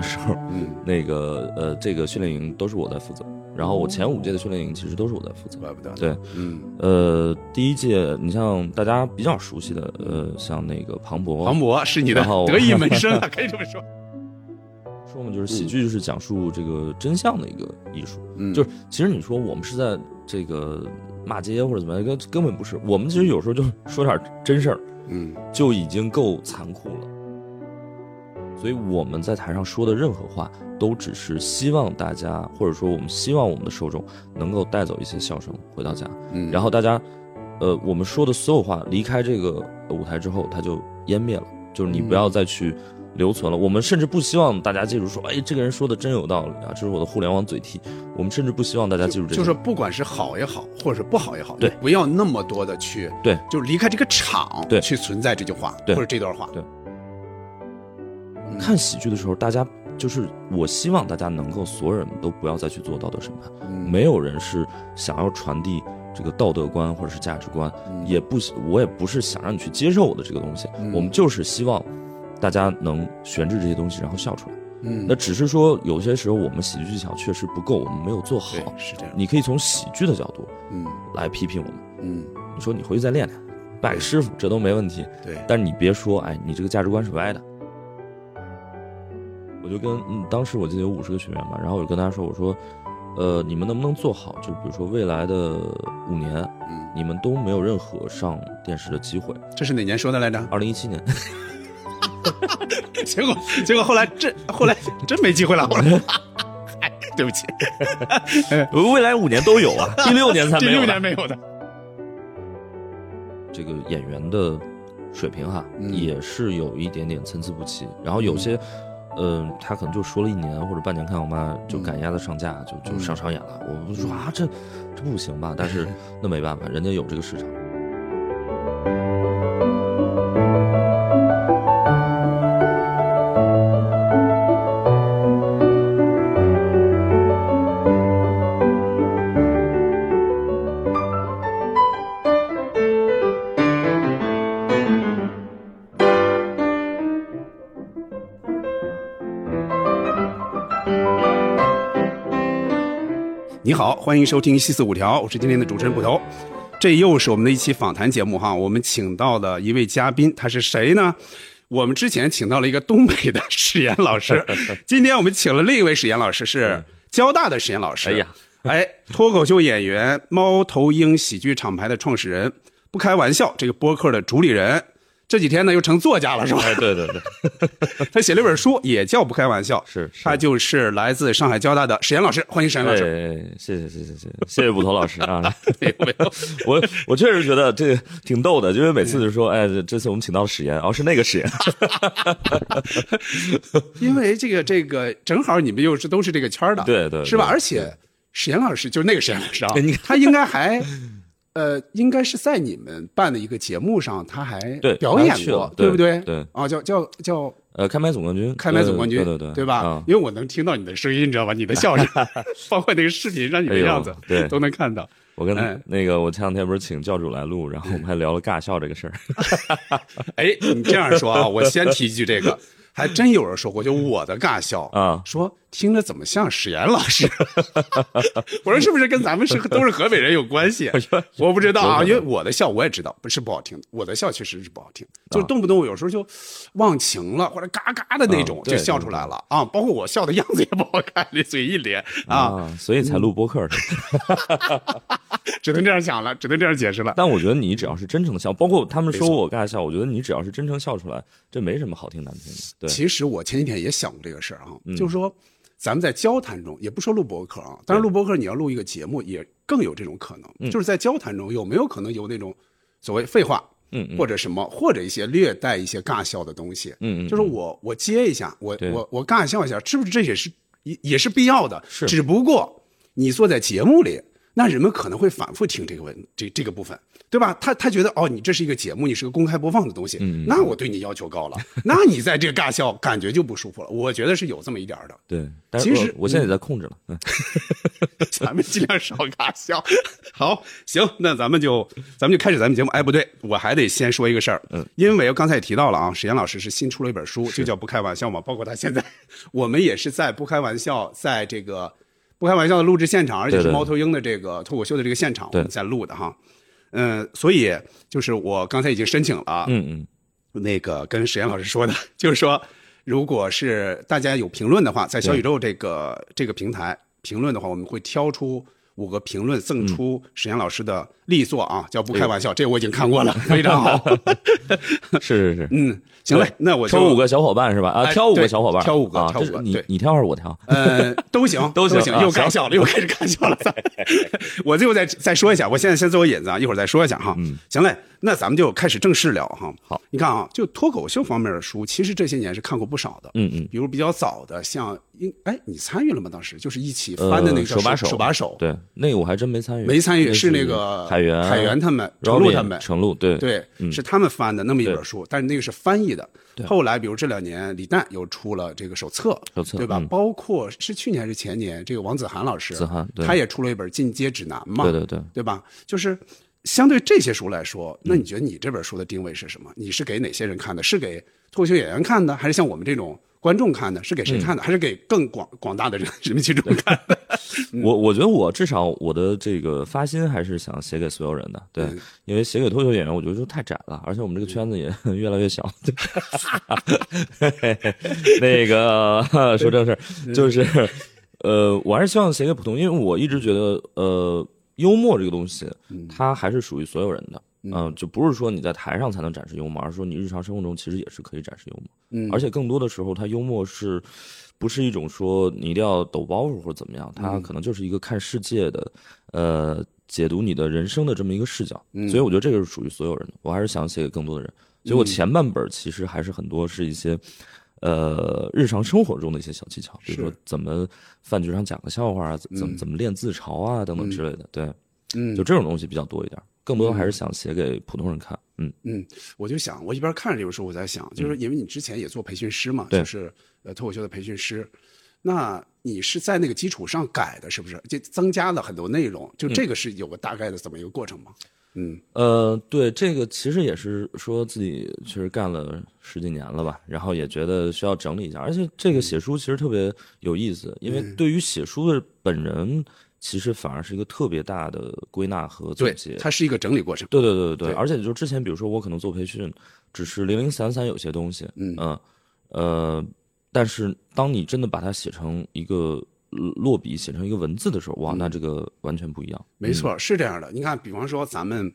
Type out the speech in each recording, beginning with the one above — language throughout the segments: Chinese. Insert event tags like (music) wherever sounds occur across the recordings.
的时候，嗯，(laughs) 那个呃，这个训练营都是我在负责。然后我前五届的训练营其实都是我在负责。怪不得。对，嗯，呃，第一届你像大家比较熟悉的，呃，像那个庞博，庞博是你的得意门生啊，(laughs) 可以这么说。说嘛，就是喜剧就是讲述这个真相的一个艺术。嗯，就是其实你说我们是在这个骂街或者怎么样，根根本不是。我们其实有时候就说点真事儿，嗯就已经够残酷了。所以我们在台上说的任何话，都只是希望大家，或者说我们希望我们的受众能够带走一些笑声回到家。嗯，然后大家，呃，我们说的所有话离开这个舞台之后，它就湮灭了，就是你不要再去留存了。我们甚至不希望大家记住说，哎，这个人说的真有道理啊，这是我的互联网嘴替。我们甚至不希望大家记住这个。就是不管是好也好，或者是不好也好，对不要那么多的去，对，就是离开这个场，对去存在这句话，对或者这段话，对嗯看喜剧的时候，大家就是我希望大家能够所有人都不要再去做道德审判，嗯。没有人是想要传递这个道德观或者是价值观，嗯。也不我也不是想让你去接受我的这个东西，嗯。我们就是希望大家能悬置这些东西，然后笑出来。嗯，那只是说有些时候我们喜剧技巧确实不够，我们没有做好。是这样，你可以从喜剧的角度嗯。来批评我们，嗯，你说你回去再练练，拜个师傅这都没问题。对，但是你别说，哎，你这个价值观是歪的。我就跟嗯，当时我记得有五十个学员嘛，然后我就跟大家说，我说，呃，你们能不能做好？就比如说未来的五年，嗯，你们都没有任何上电视的机会。这是哪年说的来着？二零一七年，(laughs) 结果结果后来真后来真没机会了，(laughs) 后来，哎，对不起，(laughs) 未来五年都有啊，第六年才第六没有呢年没有的，这个演员的水平哈，嗯也是有一点点参差不齐。然后有些，嗯、他可能就说了一年或者半年看我妈就赶鸭子上架，就就嗯上商演了。我不是说啊，这这不行吧？但是 (laughs) 那没办法，人家有这个市场。欢迎收听西四五条，我是今天的主持人捕头。这又是我们的一期访谈节目哈，我们请到了一位嘉宾，他是谁呢？我们之前请到了一个东北的史岩老师，(laughs) 今天我们请了另一位史岩老师，是交大的史岩老师。哎呀，哎，脱口秀演员，猫头鹰喜剧厂牌的创始人，不开玩笑，这个播客的主理人。这几天呢又成作家了，是吧？哎、对对对，(laughs) 他写了一本书，也叫不开玩笑。是，他就是来自上海交大的史岩老师，欢迎史岩老师。哎，谢谢谢谢谢谢谢谢捕头老师啊！没 (laughs) 有没有，(laughs) 我我确实觉得这挺逗的，因为每次就说，哎，这次我们请到了史岩，哦，是那个史岩。因为这个这个正好你们又是都是这个圈的，对,对，是吧？而且史岩老师就是那个史岩老师啊，他应该还。呃，应该是在你们办的一个节目上，他还表演过，对不对？对啊，叫叫叫呃，开麦总冠军，开麦总冠军，对对对，对吧？啊因为我能听到你的声音，你知道吧？你的笑声，(laughs) 包括那个视频上你的样子，对都能看到。我跟哎那个我前两天不是请教主来录，然后我们还聊了尬笑这个事儿。(laughs) 哎，你这样说啊，我先提一句这个，还真有人说过，就我的尬笑啊说听着怎么像史岩老师？(laughs) 我说是不是跟咱们是都是河北人有关系？(laughs) 我不知道啊，因为我的笑我也知道不是不好听的，我的笑确实是不好听，就是动不动有时候就忘情了或者嘎嘎的那种就笑出来了啊，包括我笑的样子也不好看，那嘴一咧啊，啊，所以才录播客的。(laughs) 只能这样想了，只能这样解释了。但我觉得你只要是真诚的笑，包括他们说我尬笑，我觉得你只要是真诚笑出来，这没什么好听难听的。对，其实我前几天也想过这个事儿啊，嗯就是说，咱们在交谈中，也不说录播客啊，当然录播客你要录一个节目，也更有这种可能，嗯就是在交谈中有没有可能有那种所谓废话，嗯嗯或者什么，或者一些略带一些尬笑的东西，嗯嗯就是我我接一下，我我我尬笑一下，是不是这也是也也是必要的？是只不过你坐在节目里。那人们可能会反复听这个问这这个部分，对吧？他他觉得哦，你这是一个节目，你是个公开播放的东西，那我对你要求高了，那你在这个尬笑感觉就不舒服了。我觉得是有这么一点儿的，对，但其实我我现在也在控制了，嗯 (laughs) 咱们尽量少尬笑。好，行，那咱们就咱们就开始咱们节目。哎，不对，我还得先说一个事儿，嗯，因为我刚才也提到了啊，史岩老师是新出了一本书，就叫《不开玩笑》嘛，包括他现在，(laughs) 我们也是在不开玩笑，在这个不开玩笑的录制现场，而且是猫头鹰的这个脱口秀的这个现场，我们在录的哈。嗯，所以就是我刚才已经申请了，嗯嗯，那个跟史岩老师说的，就是说，如果是大家有评论的话，在小宇宙这个这个平台评论的话，我们会挑出五个评论赠出沈岩老师的力作啊，叫不开玩笑，这我已经看过了，非常好。(laughs) 是是是，嗯，行嘞，那我挑五个小伙伴是吧？啊，哎挑五个小伙伴，挑五个啊，挑五个对你你挑还是我挑？呃，都行，(laughs) 都行，又开笑了，又开始开笑了。(laughs) 我最后再再说一下，我现在先做个引子啊，一会儿再说一下哈。嗯，行嘞，那咱们就开始正式聊哈。好，你看啊，就脱口秀方面的书，其实这些年是看过不少的。嗯嗯，比如比较早的，像应哎，你参与了吗？当时就是一起翻的那个手把手手把手，对，那个我还真没参与，没参与，是那个海源海源他们、程璐他们。程璐对对，是他们翻的那么一本书，但是那个是翻译的。后来，比如这两年，李诞又出了这个手册，手册对吧？嗯包括是去年还是前年，这个王子涵老师，子涵对他也出了一本《进阶指南》嘛，对对对，对吧？就是相对这些书来说，嗯那你觉得你这本书的定位是什么？你是给哪些人看的？是给脱口秀演员看的，还是像我们这种观众看的？是给谁看嗯的？还是给更广广大的人 (laughs) 人民群众看的？(laughs) 我我觉得我至少我的这个发心还是想写给所有人的，对，嗯因为写给脱口秀演员，我觉得就太窄了，而且我们这个圈子也 (laughs) 越来越小。那个说正事儿，就是呃，我还是希望写给普通，因为我一直觉得呃，幽默这个东西，它还是属于所有人的。嗯、就不是说你在台上才能展示幽默，而是说你日常生活中其实也是可以展示幽默。嗯而且更多的时候，它幽默是不是一种说你一定要抖包袱或者怎么样？它可能就是一个看世界的，呃，解读你的人生的这么一个视角。嗯所以我觉得这个是属于所有人的。我还是想写给更多的人。所以我前半本其实还是很多是一些。呃，日常生活中的一些小技巧，比如说怎么饭局上讲个笑话啊，怎怎么怎么练自嘲啊，等等之类的。对，嗯就这种东西比较多一点。更多还是想写给普通人看。嗯，嗯，我就想，我一边看着这本书，我在想，就是因为你之前也做培训师嘛，对。就是呃脱口秀的培训师，那你是在那个基础上改的，是不是？就增加了很多内容，就这个是有个大概的这么一个过程吗？嗯。呃，对，这个其实也是说自己确实干了十几年了吧，然后也觉得需要整理一下，而且这个写书其实特别有意思，因为对于写书的本人，其实反而是一个特别大的归纳和总结，。它是一个整理过程。对对对对对，对而且就之前，比如说我可能做培训，只是零零散散有些东西，嗯呃，但是当你真的把它写成一个呃落笔，写成一个文字的时候，哇，嗯那这个完全不一样。没错，是这样的。你看，比方说咱们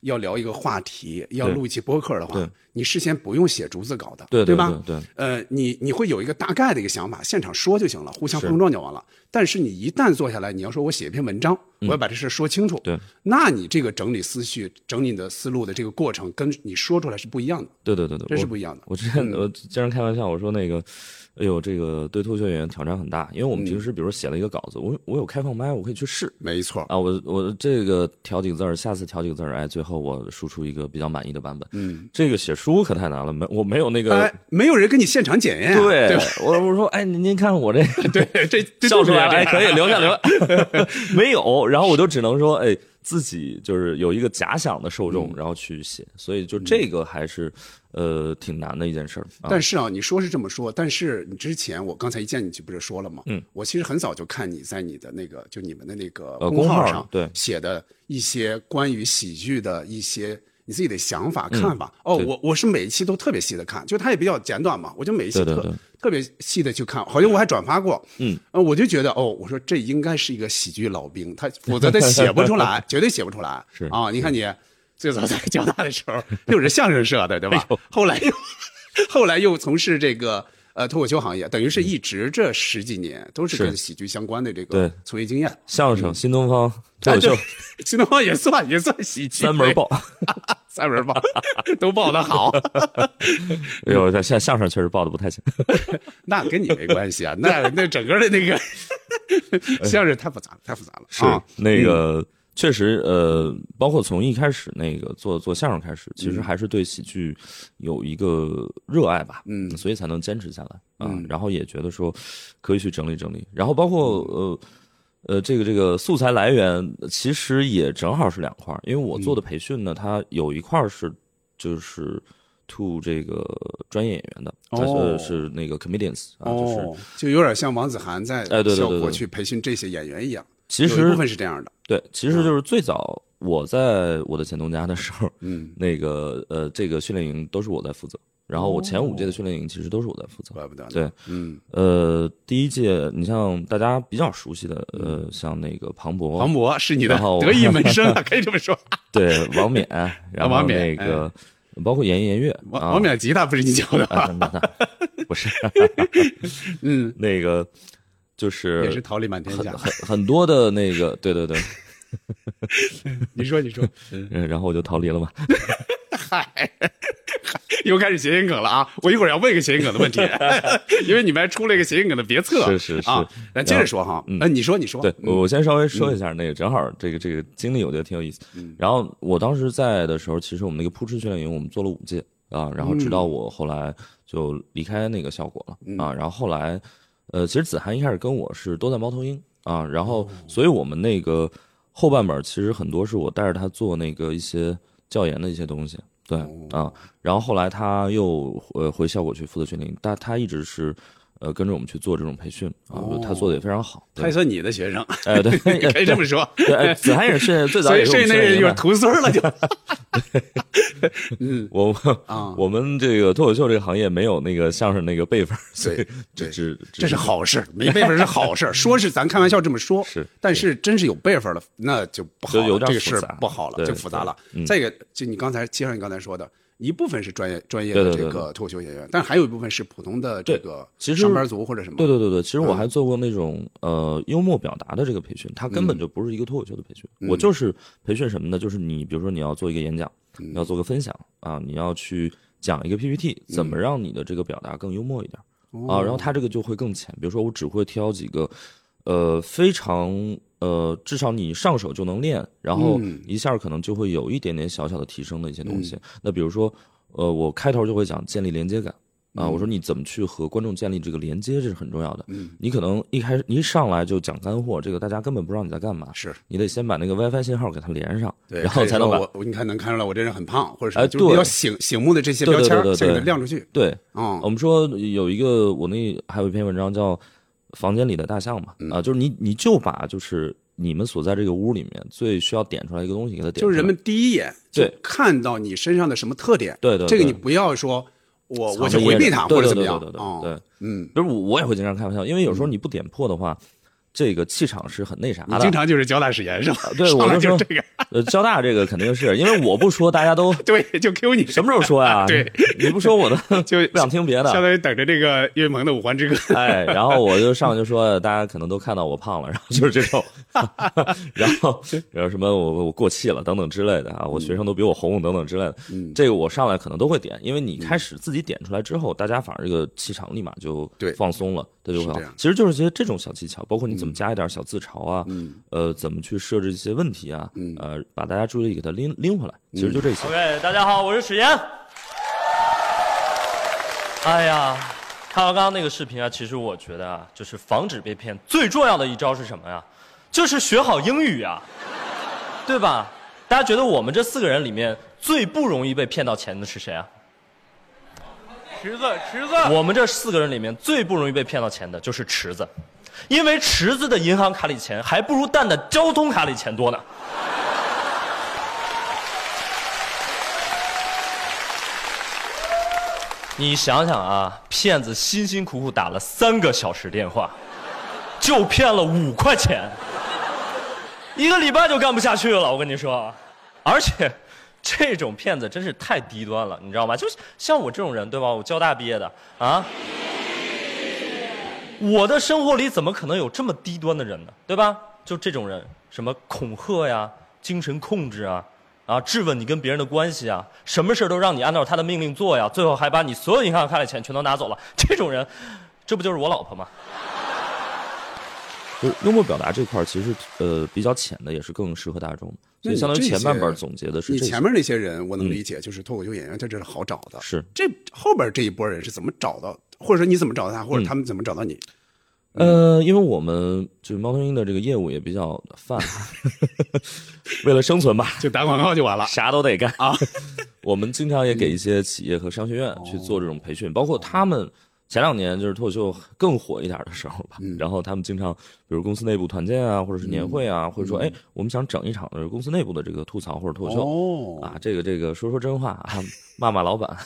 要聊一个话题，要录一期播客的话，你事先不用写逐字稿的，对对吧？对对呃，你你会有一个大概的一个想法，现场说就行了，互相碰撞就完了。但是你一旦坐下来，你要说我写一篇文章，我要把这事说清楚，嗯对，那你这个整理思绪、整理你的思路的这个过程，跟你说出来是不一样的，对对对对，这是不一样的。我之前我经常开玩笑，我说那个，哎呦，这个对脱口秀演员挑战很大，因为我们平时比如说写了一个稿子，我我有开放麦，我可以去试没错，啊，我我这个调几个字儿，下次调几个字儿，哎，最后我输出一个比较满意的版本。嗯，这个写书可太难了，没我没有那个。哎，没有人跟你现场检验啊，对对？我我说，哎，您您看我这个 (laughs) 对，这这笑出来了，哎，可以留下留下，(laughs) 没有，然后我就只能说，哎，自己就是有一个假想的受嗯众，然后去写，所以就这个还是呃挺难的一件事儿啊。但是啊，你说是这么说，但是你之前我刚才一见你就不是说了吗？嗯，我其实很早就看你在你的那个就你们的那个呃公号号上对写的一些关于喜剧的一些你自己的想法看法。哦，我我是每一期都特别细的看，就它也比较简短嘛，我就每一期特特别细的去看，好像我还转发过。嗯，呃，我就觉得哦，我说这应该是一个喜剧老兵，他否则他写不出来，(laughs) 绝对写不出来。是啊，你看你最早在交大的时候 (laughs) 又是相声社的，对吧？(laughs) 后来又后来又从事这个呃脱口秀行业，等于是一直这十几年都是是。跟喜剧相关的这个对。从业经验。相声、新东方、脱哎，口秀，(laughs) 新东方也算也算喜剧，三门报，(laughs) 三门报都报的好，(laughs) 哎呦，相相声确实报的不太行。那跟你没关系啊，那那整个的那个相声太复杂了，太复杂了。是啊，那个确实，呃，包括从一开始那个做做相声开始，其实还是对喜剧有一个热爱吧，嗯所以才能坚持下来啊。嗯然后也觉得说可以去整理整理，然后包括呃。呃，这个这个素材来源其实也正好是两块儿，因为我做的培训呢，它有一块儿是就是 to 这个专业演员的，它哦是是那个 comedians 啊，就是哦，就有点像王子涵在哎对对对效果去培训这些演员一样。其实一部实分是这样的。对，其实就是最早我在我的前东家的时候，嗯，(laughs) 那个呃，这个训练营都是我在负责，然后我前五届的训练营其实都是我在负责。怪不得。对，嗯，呃，第一届你像大家比较熟悉的，呃，像那个庞博，庞博是你的得意门生啊，(laughs) 可以这么说。(laughs) 对王冕，然后那个包括严颜悦，啊王王冕吉他不是你教的不是嗯，那个就是也是桃李满天下。很很很多的那个，对 (laughs) 对对，(laughs) 你说，你说，嗯，然后我就逃离了嘛。(laughs) 嗨，又开始谐音梗了啊！我一会儿要问一个谐音梗的问题，因为你们还出了一个谐音梗的别册。是是是啊，那接着说哈，呃，你说，你说，对，嗯我先稍微说一下那个，正好这个这个经历，我觉得挺有意思。嗯然后我当时在的时候，其实我们那个扑哧训练营，我们做了五届啊，然后直到我后来就离开那个效果了嗯啊，然后后来，呃，其实子涵一开始跟我是都在猫头鹰啊，然哦后所以我们那个后半本其实很多是我带着他做那个一些教研的一些东西，对哦啊，然后后来他又呃回效果去负责训练营，但他一直是。呃，跟着我们去做这种培训啊，他做的也非常好。对他也算你的学生，哎，对，(laughs) 可以这么说。子涵也是最早所以也是那人就是们训练营的。徒孙儿了，就。(laughs) 嗯我啊，我们这个脱口秀这个行业没有那个相声那个辈分，所以对只只这是好事，没辈分是好事。(laughs) 说是咱开玩笑这么说，是但是真是有辈分了，那就不好了，就有点这个事不好了，就复杂了。嗯再一个，就你刚才接上你刚才说的，一部分是专业专业的这个脱口秀演员，但还有一部分是普通的这个其实上班族或者什么。对对对对，其实我嗯。还做过那种呃幽默表达的这个培训，它根本就不是一个脱口秀的培训，嗯。我就是培训什么呢？就是你比如说你要做一个演讲，嗯。你要做个分享啊，你要去讲一个 PPT，怎么让你的这个表达更幽默一点哦。啊？然后它这个就会更浅，比如说我只会挑几个呃非常呃至少你上手就能练，然后嗯一下可能就会有一点点小小的提升的一些东西。那比如说呃我开头就会讲建立连接感。啊，我说你怎么去和观众建立这个连接，这是很重要的。嗯，你可能一开始你一上来就讲干货，这个大家根本不知道你在干嘛。是你得先把那个 WiFi 信号给它连上，对，然后才能把我，你看能看出来我这人很胖，或者哎是就是比对较醒醒目的这些对标签儿先给对对对亮出去。对。啊我们说有一个我那还有一篇文章叫《房间里的大象》嘛，嗯。啊，就是你你就把就是你们所在这个屋里面最需要点出来一个东西给它点出来，就是人们第一眼就对。看到你身上的什么特点，对对对。这个你不要说我我就回避他或者怎么样。对对对对啊，对对，嗯，就是我我也会经常开玩笑，因为有时候你不点破的话，这个气场是很那啥的。你经常就是交大史研是吧？对我就说这个，呃，交大这个肯定是因为我不说，大家都 (laughs) 对，就 Q 你，什么时候说呀？(laughs) 对，你不说我都 (laughs) 就不想听别的。相当于等着这个岳云鹏的《五环之歌》。哎，然后我就上来就说，大家可能都看到我胖了，然后就是这种，然后然后什么我我过气了等等之类的啊，我学生都比我红等等之类的，嗯这个我上来可能都会点，因为你开始自己点出来之后，大家反而这个气场立马就对放松了，这就会好是这样。其实就是些这种小技巧，包括你怎么加一点小自嘲啊，嗯呃，怎么去设置一些问题啊，嗯呃，把大家注意力给它拎拎回来，其实就这些。OK，大家好，我是史岩。哎呀，看完刚刚那个视频啊，其实我觉得啊，就是防止被骗最重要的一招是什么呀？就是学好英语啊，对吧？大家觉得我们这四个人里面最不容易被骗到钱的是谁啊？池子，池子，我们这四个人里面最不容易被骗到钱的就是池子，因为池子的银行卡里钱还不如蛋的交通卡里钱多呢。你想想啊，骗子辛辛苦苦打了三个小时电话，就骗了五块钱，一个礼拜就干不下去了。我跟你说，而且这种骗子真是太低端了，你知道吗？就像我这种人，对吧？我交大毕业的啊，我的生活里怎么可能有这么低端的人呢？对吧？就这种人，什么恐吓呀、精神控制啊。啊，质问你跟别人的关系啊，什么事都让你按照他的命令做呀，最后还把你所有银行卡里钱全都拿走了，这种人，这不就是我老婆吗？就幽默表达这块，其实呃比较浅的，也是更适合大众的。所以相当于前半些本总结的是。你前面那些人我能理解，就是脱口秀演员在这是好找的。是这后边这一波人是怎么找到，或者说你怎么找到他，或嗯者他们怎么找到你？呃，因为我们就是猫头鹰的这个业务也比较泛，(laughs) 为了生存吧，就打广告就完了。啥都得干啊。(laughs) 我们经常也给一些企业和商学院去做这种培训，包括他们前两年就是脱口秀更火一点的时候吧，然后他们经常比如公司内部团建啊，或者是年会啊，或者说哎，我们想整一场就是公司内部的这个吐槽或者脱口秀。哦啊，这个这个说说真话啊，(laughs) 骂骂老板。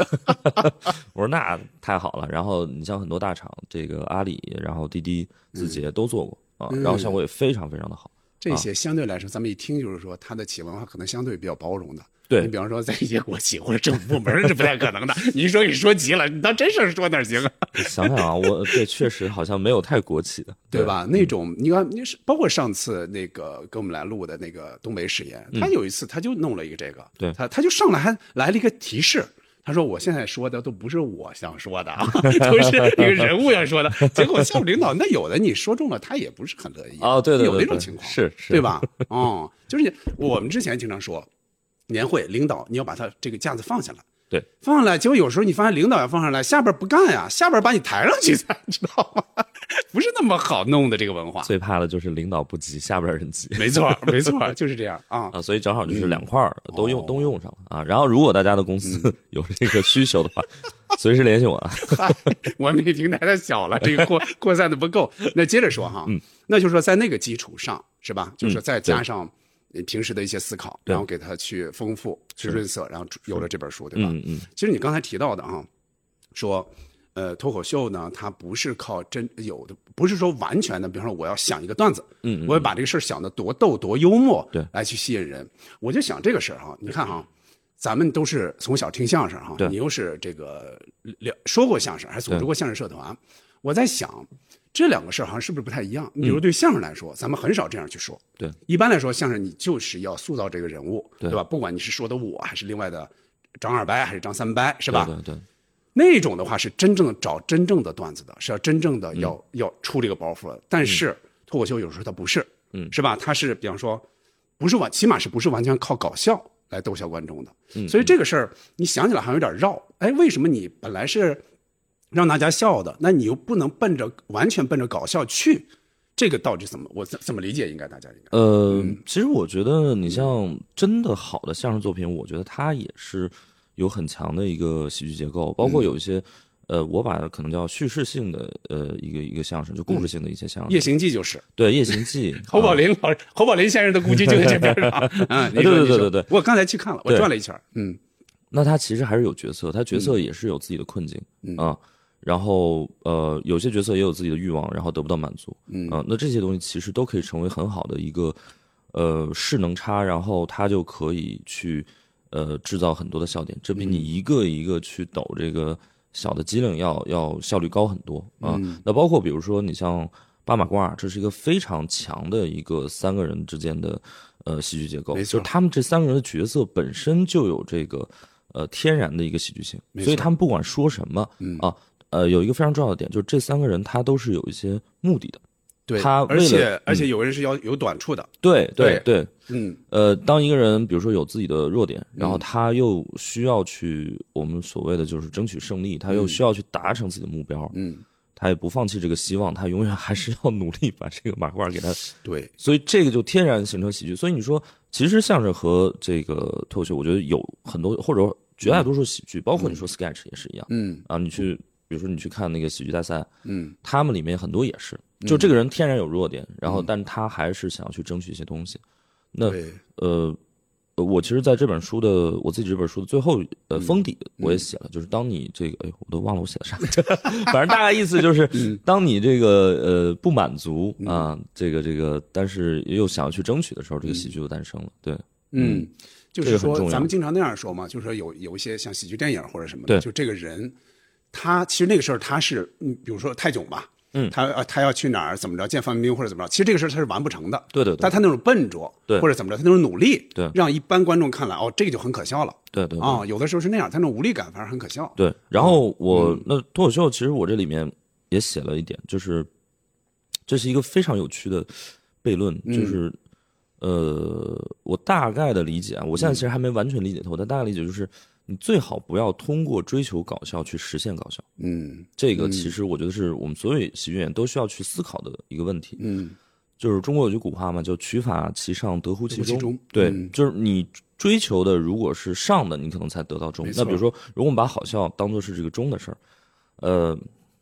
(laughs) 我说那太好了。然后你像很多大厂，这个阿里，然后滴滴、字节都做过啊，然后效果也非常非常的好。这些相对来说，咱们一听就是说，它的企业文化可能相对比较包容的。对你比方说，在一些国企或者政府部门是不太可能的。你一说你说急了，你当真事儿说哪行啊？(laughs) 想想啊，我对确实好像没有太国企的，对吧？那种你看，你是包括上次那个跟我们来录的那个东北史研，他有一次他就弄了一个这个，对他他就上来还来了一个提示。他说：“我现在说的都不是我想说的啊，(laughs) 都是一个人物要说的。结果下属领导那有的你说中了，他也不是很乐意哦对对对有那种情况，是是对吧？哦，就是我们之前经常说，年会领导你要把他这个架子放下来，对，放下来。结果有时候你发现领导要放上来，下边不干呀，下边把你抬上去 (laughs) 才知道吗？(laughs) 不是那么好弄的这个文化。最怕的就是领导不急，下边人急。没错，没错，就是这样啊。(laughs) 啊，所以正好就是两块儿都用、哦都用上了啊。然后如果大家的公司有这个需求的话，随时联系我啊。嗨，我们这平台太小了，这个扩扩散的不够。那接着说哈，嗯，那就是说在那个基础上是吧？就是说再加上呃平时的一些思考，然后给他去丰富、去润色，然后有了这本书，对吧？嗯嗯，其实你刚才提到的啊，说，呃，脱口秀呢，它不是靠真有的，不是说完全的，比方说我要想一个段子，嗯嗯我要把这个事儿想的多逗多幽默，对。来去吸引人。我就想这个事儿哈，你看哈，咱们都是从小听相声哈，对。你又是这个了说过相声，还组织过相声社团，我在想。这两个事儿好像是不是不太一样？你比如对相声来说，咱们很少这样去说。对，一般来说，相声你就是要塑造这个人物，对吧？不管你是说的我，还是另外的张二白，还是张三白，是吧？对对对，那种的话是真正找真正的段子的，是要真正的要、要出这个包袱的。但是脱口秀有时候它不是，嗯是吧？它是比方说，不是完，起码是不是完全靠搞笑来逗笑观众的？嗯所以这个事儿你想起来好像有点绕。哎，为什么你本来是让大家笑的，那你又不能奔着完全奔着搞笑去？这个到底怎么我怎怎么理解？应该大家应该呃，其实我觉得你像真的好的相声作品，我觉得它也是有很强的一个喜剧结构，包括有一些。呃，我把它可能叫叙事性的，呃，一个一个相声，就故事性的一些相声。夜行记就是对《夜行记》(laughs) 侯宝啊林老师，侯宝林先生的故居就在这边上。(laughs) 嗯，你说对对对对对我刚才去看了，我转了一圈儿。嗯那他其实还是有角色，他角色也是有自己的困境啊、然后呃，有些角色也有自己的欲望，然后得不到满足，嗯。啊那这些东西其实都可以成为很好的一个呃势能差，然后他就可以去呃制造很多的笑点，这比你一个一个去抖这个小的机灵要要效率高很多啊、那包括比如说你像八马褂，这是一个非常强的一个三个人之间的呃戏剧结构，就是他们这三个人的角色本身就有这个呃天然的一个喜剧性，所以他们不管说什么、啊，呃，有一个非常重要的点，就是这三个人他都是有一些目的的。对，他而且嗯而且有人是要有短处的。对对对，嗯呃，当一个人比如说有自己的弱点，然后他又需要去我们所谓的就是争取胜利，他又需要去达成自己的目标，嗯，他也不放弃这个希望，他永远还是要努力把这个马褂给他 (laughs) 对，所以这个就天然形成喜剧。所以你说，其实相声和这个脱口秀，我觉得有很多，或者说绝大多数喜剧，包括你说 sketch 也是一样。嗯啊，你去，比如说你去看那个喜剧大赛，嗯。他们里面很多也是，就这个人天然有弱点，然后但他还是想要去争取一些东西。那对，呃，呃我其实在这本书的我自己这本书的最后呃封底我也写了，就是当你这个哎我都忘了我写的啥，(laughs) 反正大概意思就是，(laughs) 当你这个呃不满足啊，这个这个，但是又想要去争取的时候，这个喜剧就诞生了。对，嗯，就是说咱们经常那样说嘛，就是说有有一些像喜剧电影或者什么就这个人，他其实那个时候他是，嗯，比如说泰囧吧。嗯。他呃他要去哪儿怎么着见范冰冰或者怎么着，其实这个事儿他是完不成的，对对对。但他那种笨拙，对。或者怎么着，他那种努力，对。让一般观众看来，哦，这个就很可笑了，对对对。啊，有的时候是那样，他那种无力感反而很可笑，对，然后我、那脱口秀，其实我这里面也写了一点，就是这是一个非常有趣的悖论，就是，呃，我大概的理解啊，我现在其实还没完全理解透，但大概理解就是，你最好不要通过追求搞笑去实现搞笑。嗯这个其实我觉得是我们所有喜剧演员都需要去思考的一个问题。嗯就是中国有句古话嘛，叫“取法其上，得乎其中”。其中对，嗯就是你追求的如果是上的，你可能才得到中那比如说，如果我们把好笑当做是这个中的事儿，呃，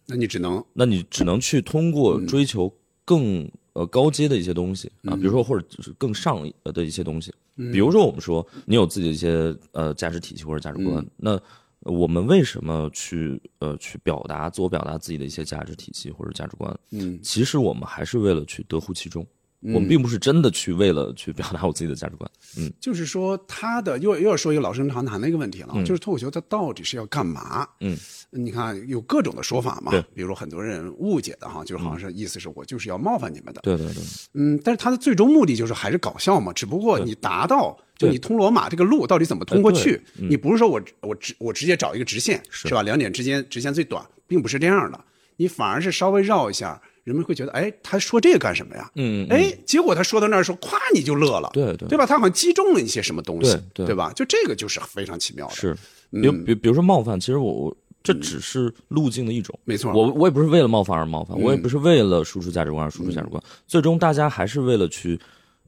那你只能那你只能去通过追求更呃高阶的一些东西啊，比如说或者就是更上呃的一些东西，比如说我们说你有自己的一些呃价值体系或者价值观，那我们为什么去呃去表达自我表达自己的一些价值体系或者价值观？嗯。其实我们还是为了去得乎其中，我们并不是真的去为了 (laughs) 去表达我自己的价值观。嗯，就是说他的又又要说一个老生常谈的一个问题了，就是脱口秀它到底是要干嘛？嗯，你看有各种的说法嘛对，比如说很多人误解的哈，就是好像是意思是我就是要冒犯你们的，对对对，嗯，但是他的最终目的就是还是搞笑嘛，只不过你达到，就你通罗马这个路到底怎么通过对。去？你不是说我我直我直接找一个直线是吧？两点之间直线最短，并不是这样的，你反而是稍微绕一下，人们会觉得，哎，他说这个干什么呀？嗯，嗯哎，结果他说到那儿的时候，咵你就乐了，对对对吧？他好像击中了一些什么东西，对对吧？就这个就是非常奇妙的，是，比如比比如说冒犯，其实我我这只是路径的一种，没错我我也不是为了冒犯而冒犯，我也不是为了输出价值观而输出价值观，最终大家还是为了去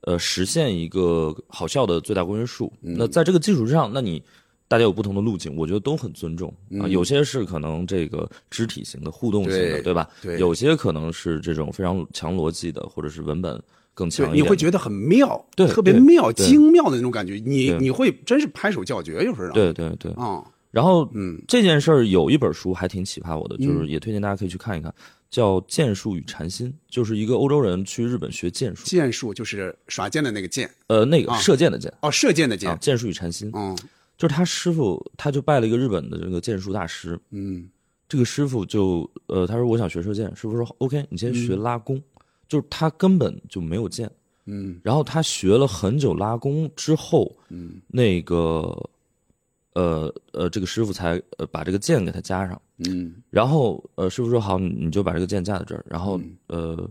呃实现一个好笑的最大公约数。那在这个基础之上，那你。大家有不同的路径，我觉得都很尊重。啊。有些是可能这个肢体型的、互动型的，对对吧？对。有些可能是这种非常强逻辑的，或者是文本更强对，一点。你会觉得很妙，对特别妙、精妙的那种感觉，你你会真是拍手叫绝，有时候对对对，啊，然后，嗯，这件事儿有一本书还挺启发我的，就是也推荐大家可以去看一看，叫《剑术与禅心》，就是一个欧洲人去日本学剑术，剑术就是耍剑的那个剑，呃，那个射箭的箭哦，射箭的箭啊，，剑术与禅心，嗯就是他师傅，他就拜了一个日本的这个剑术大师，嗯。这个师傅就呃，他说我想学射箭，师傅说 OK，你先学拉弓，就是他根本就没有剑，嗯。然后他学了很久拉弓之后，嗯。那个呃呃，这个师傅才呃把这个剑给他加上。嗯。然后呃，师傅说好，你你就把这个箭架在这儿。然后呃，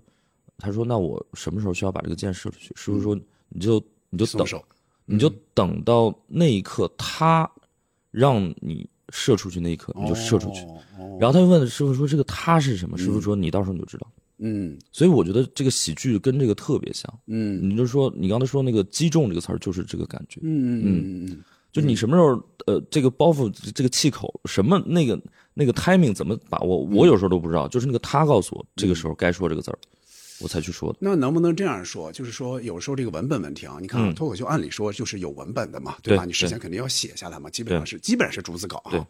他说那我什么时候需要把这个箭射出去？师傅说你就你就等，你就等到那一刻他让你射出去那一刻，你就射出去。然后他就问师傅说这个他是什么？师傅说你到时候你就知道。嗯所以我觉得这个喜剧跟这个特别像。嗯你就说你刚才说那个击中这个词儿就是这个感觉。嗯嗯嗯就你什么时候呃，这个包袱这个气口什么那个那个 timing 怎么把握，我有时候都不知道。就是那个他告诉我这个时候该说这个字儿，我才去说的。那能不能这样说？就是说，有时候这个文本问题啊，你看啊，脱口秀按理说就是有文本的嘛，对吧？对你事先肯定要写下来嘛，基本上是基本上是逐字稿哈。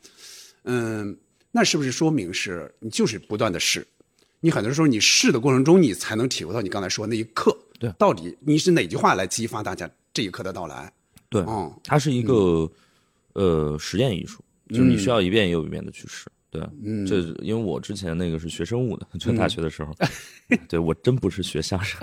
嗯，那是不是说明是你就是不断的试？你很多时候你试的过程中，你才能体会到你刚才说那一刻，对到底你是哪句话来激发大家这一刻的到来？对，嗯它是一个呃实验艺术，就是你需要一遍又一遍的去试。对，嗯，这因为我之前那个是学生物的，就大学的时候，(laughs) 对我真不是学相声。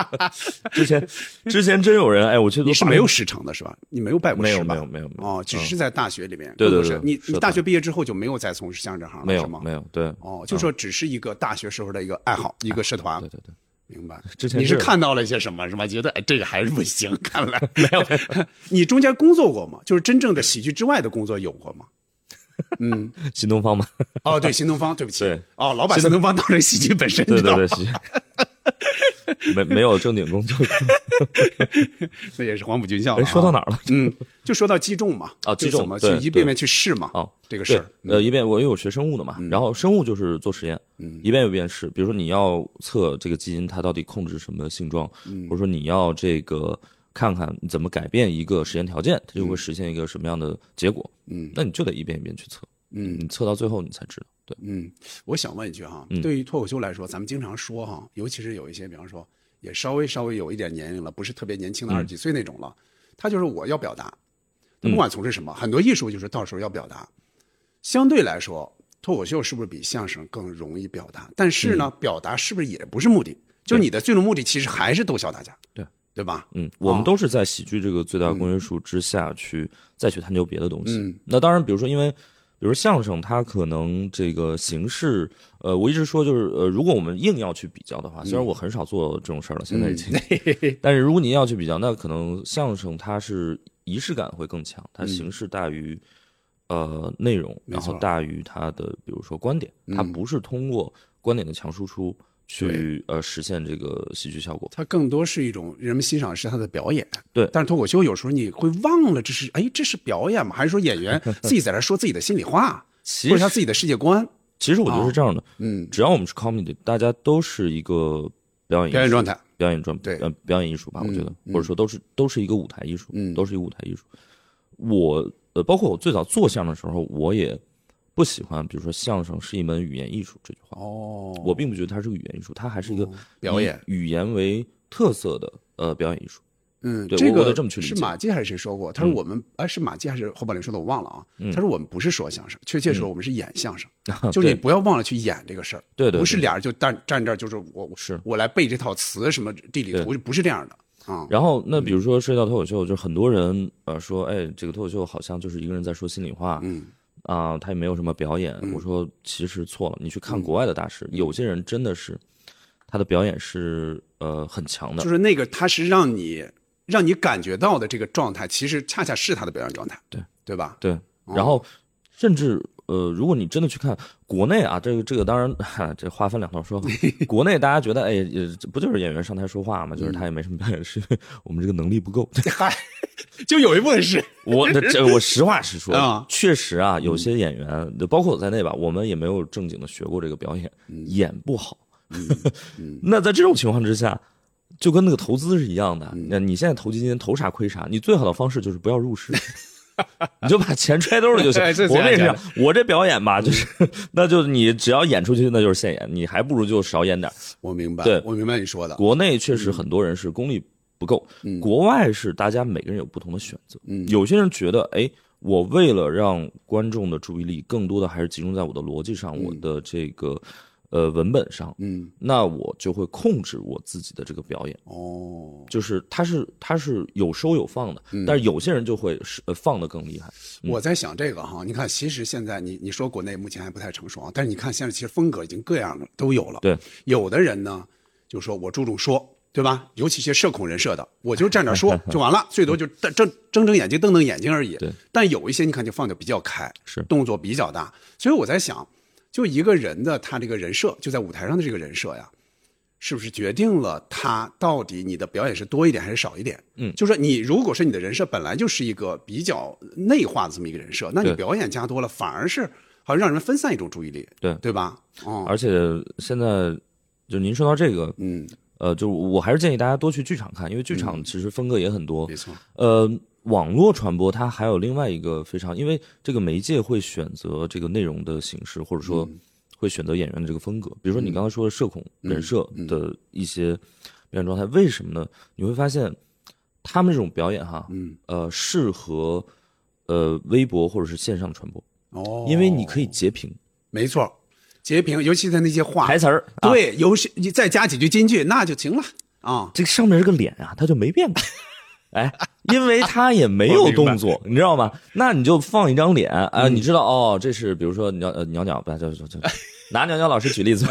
(laughs) 之前之前真有人哎，我去你是没有师承的是吧？你没有拜过师吧？没有没有没有哦，只是在大学里面。对对对社团你大学毕业之后就没有再从事相声这行了，没有是吗？没有对哦，就说只是一个大学时候的一个爱好，一个社团对。对对，明白。之前你是是看到了一些什么，是吧？觉得哎，这个还是不行。看来没有。(laughs) 你中间工作过吗？就是真正的喜剧之外的工作有过吗？(laughs) 新东方嘛，哦，对，新东方，对不起。对。哦，老板新东方当成喜剧本身，对对对吗对，没没有正经工作。(laughs) 那也是黄埔军校。哎，说到哪？儿了？嗯，就说到击中嘛。啊击中就怎么去一遍遍去试嘛。啊，这个事儿。呃，一遍我因为我学生物的嘛，然后生物就是做实验，一遍又一遍试。比如说你要测这个基因它到底控制什么性状，或者说你要这个看看你怎么改变一个实验条件，它就会实现一个什么样的结果。嗯，那你就得一遍一遍去测，嗯。你测到最后你才知道。对，嗯，我想问一句哈，嗯。对于脱口秀来说，咱们经常说哈，尤其是有一些，比方说也稍微稍微有一点年龄了，不是特别年轻的二十几岁那种了，他就是我要表达，他不管从事什么，很多艺术就是到时候要表达。相对来说，脱口秀是不是比相声更容易表达？但是呢，表达是不是也不是目的？就是你的最终目的其实还是逗笑大家，对对吧？嗯，我们哦都是在喜剧这个最大公约数之下去再去探究别的东西。嗯。那当然，比如说因为比如相声，它可能这个形式，呃，我一直说就是，呃，如果我们硬要去比较的话，虽然我很少做这种事儿了，现在已经，(laughs) 但是如果您要去比较，那可能相声它是仪式感会更强，它形式大于、呃内容，然后大于它的比如说观点，它嗯。不是通过观点的强输出去呃实现这个戏剧效果。它更多是一种人们欣赏是他的表演。对但是脱口秀有时候你会忘了这是哎这是表演吗？还是说演员 (laughs) 自己在那说自己的心里话，(laughs) 其实或者他自己的世界观？其实我觉得是这样的，嗯，只要我们是 comedy，大家都是一个表演表演状态。表演状对呃表演艺术吧，我觉得嗯或者说都是都是一个舞台艺术，嗯都是一个舞台艺术。我呃，包括我最早做相声的时候，我也不喜欢，比如说相声是一门语言艺术这句话，哦，我并不觉得它是个语言艺术，它还是一个表演语言为特色的呃表演艺术。嗯，这个是马季还是谁说过？他说嗯我们哎是马季还是侯宝林说的？我忘了啊。嗯他说我们不是说相声，确切说我们是演相声，就 (laughs) 就是你不要忘了去演这个事儿。对对，对不是俩人就站站这儿，就是我是我来背这套词，什么地理图，不是这样的啊。然后那比如说涉及到脱口秀，就很多人呃说，哎，这个脱口秀好像就是一个人在说心里话，嗯啊，他也没有什么表演。我说其实错了，你去看国外的大师，有些人真的是他的表演是呃很强的就，是那个他是让你让你感觉到的这个状态，其实恰恰是他的表演状态，对对吧？对。然后甚至呃，如果你真的去看国内啊，这个这个当然 (laughs) 哈，这话分两头说。(laughs) 国内大家觉得，哎，呃这不就是演员上台说话吗？就是他也没什么表演，是因为我们这个能力不够。(laughs) 嗨，就有一部分是我这这我实话实说啊，确实啊，有些演员，包括我在内吧，我们也没有正经的学过这个表演，演不好。那在这种情况之下，就跟那个投资是一样的。那你现在投基金投啥亏啥，你最好的方式就是不要入市。你就把钱揣兜里就行。我跟你这讲，我这表演吧，就是，(laughs) 那就是你只要演出去，那就是现演，你还不如就少演点。我明白，对我明白你说的。国内确实很多人是功力不够，国外是大家每个人有不同的选择。嗯有些人觉得，哎，我为了让观众的注意力更多的还是集中在我的逻辑上，我的这个呃文本上，嗯，那我就会控制我自己的这个表演，哦，就是它是它是有收有放的，嗯但是有些人就会是呃放的更厉害。我在想这个哈，你看，其实现在你你说国内目前还不太成熟啊，但是你看现在其实风格已经各样的都有了。对，有的人呢就说我注重说，对吧？尤其一些社恐人设的，我就站那说 (laughs) 就完了，最多就瞪睁睁睁眼睛瞪瞪眼睛而已。对，但有一些你看就放的比较开，是动作比较大，所以我在想，就一个人的他这个人设，就在舞台上的这个人设呀。是不是决定了他到底你的表演是多一点还是少一点？嗯就是说你如果说你的人设本来就是一个比较内化的这么一个人设，那你表演加多了，反而是好像让人分散一种注意力，对对吧？哦，而且现在就您说到这个，嗯，呃，就我还是建议大家多去剧场看，因为剧场其实风格也很多。没错，呃，网络传播它还有另外一个非常，因为这个媒介会选择这个内容的形式，或者说嗯。会选择演员的这个风格。比如说你刚才说的社恐人设的一些表演状态，为什么呢？你会发现他们这种表演哈，嗯，呃，适合呃微博或者是线上传播，哦，因为你可以截屏。没错，截屏，尤其他那些话。台，词儿，啊，对，有时你再加几句金句，那就行了。啊。这个上面这个脸啊，它就没变过。哎，因为他也没有动作，(laughs) 你知道吗？那你就放一张脸啊，嗯你知道哦，这是比如说鸟呃鸟鸟，不就就就 (laughs) 拿鸟鸟老师举例子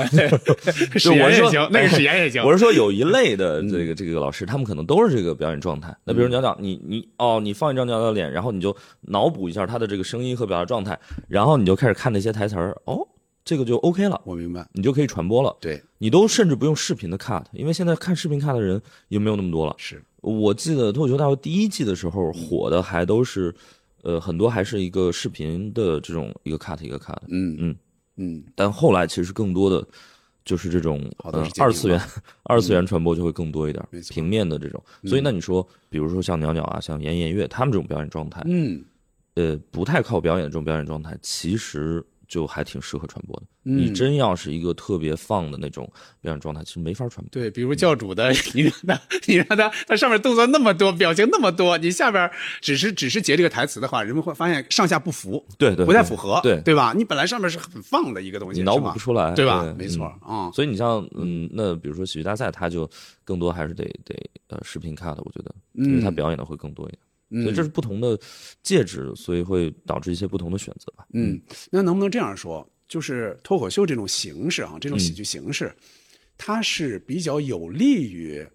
史 (laughs) 我也行，那个史岩也行。我是说有一类的嗯这个这个老师，他们可能都是这个表演状态。那比如鸟鸟，你你哦，你放一张鸟鸟脸，然后你就脑补一下他的这个声音和表达状态，然后你就开始看那些台词儿，哦，这个就 OK 了，我明白，你就可以传播了。对，你都甚至不用视频的 cut，因为现在看视频 cut 的人也没有那么多了。是，我记得脱口秀大会第一季的时候火的还都是，呃，很多还是一个视频的这种一个 cut 一个 cut，嗯嗯。嗯，但后来其实更多的就是这种呃二次元 (laughs) 二次元传播就会更多一点平面的这种。所以那你说，比如说像鸟鸟啊，像言言月他们这种表演状态，嗯。呃，不太靠表演的这种表演状态，其实就还挺适合传播的。嗯你真要是一个特别放的那种表演状态，其实没法传播。对，比如教主的，你让他，你让他，他上面动作那么多，表情那么多，你下边只是只是截这个台词的话，人们会发现上下不符，对对对不太符合，对对吧？你本来上面是很放的一个东西，你脑补不出来，对吧？对没错嗯啊，所以你像嗯，那比如说喜剧大赛，他就更多还是得得呃视频看的我觉得，因为他表演的会更多一点。所以这是不同的介质，所以会导致一些不同的选择吧。嗯，那能不能这样说，就是脱口秀这种形式啊，这种喜剧形式，它是比较有利于，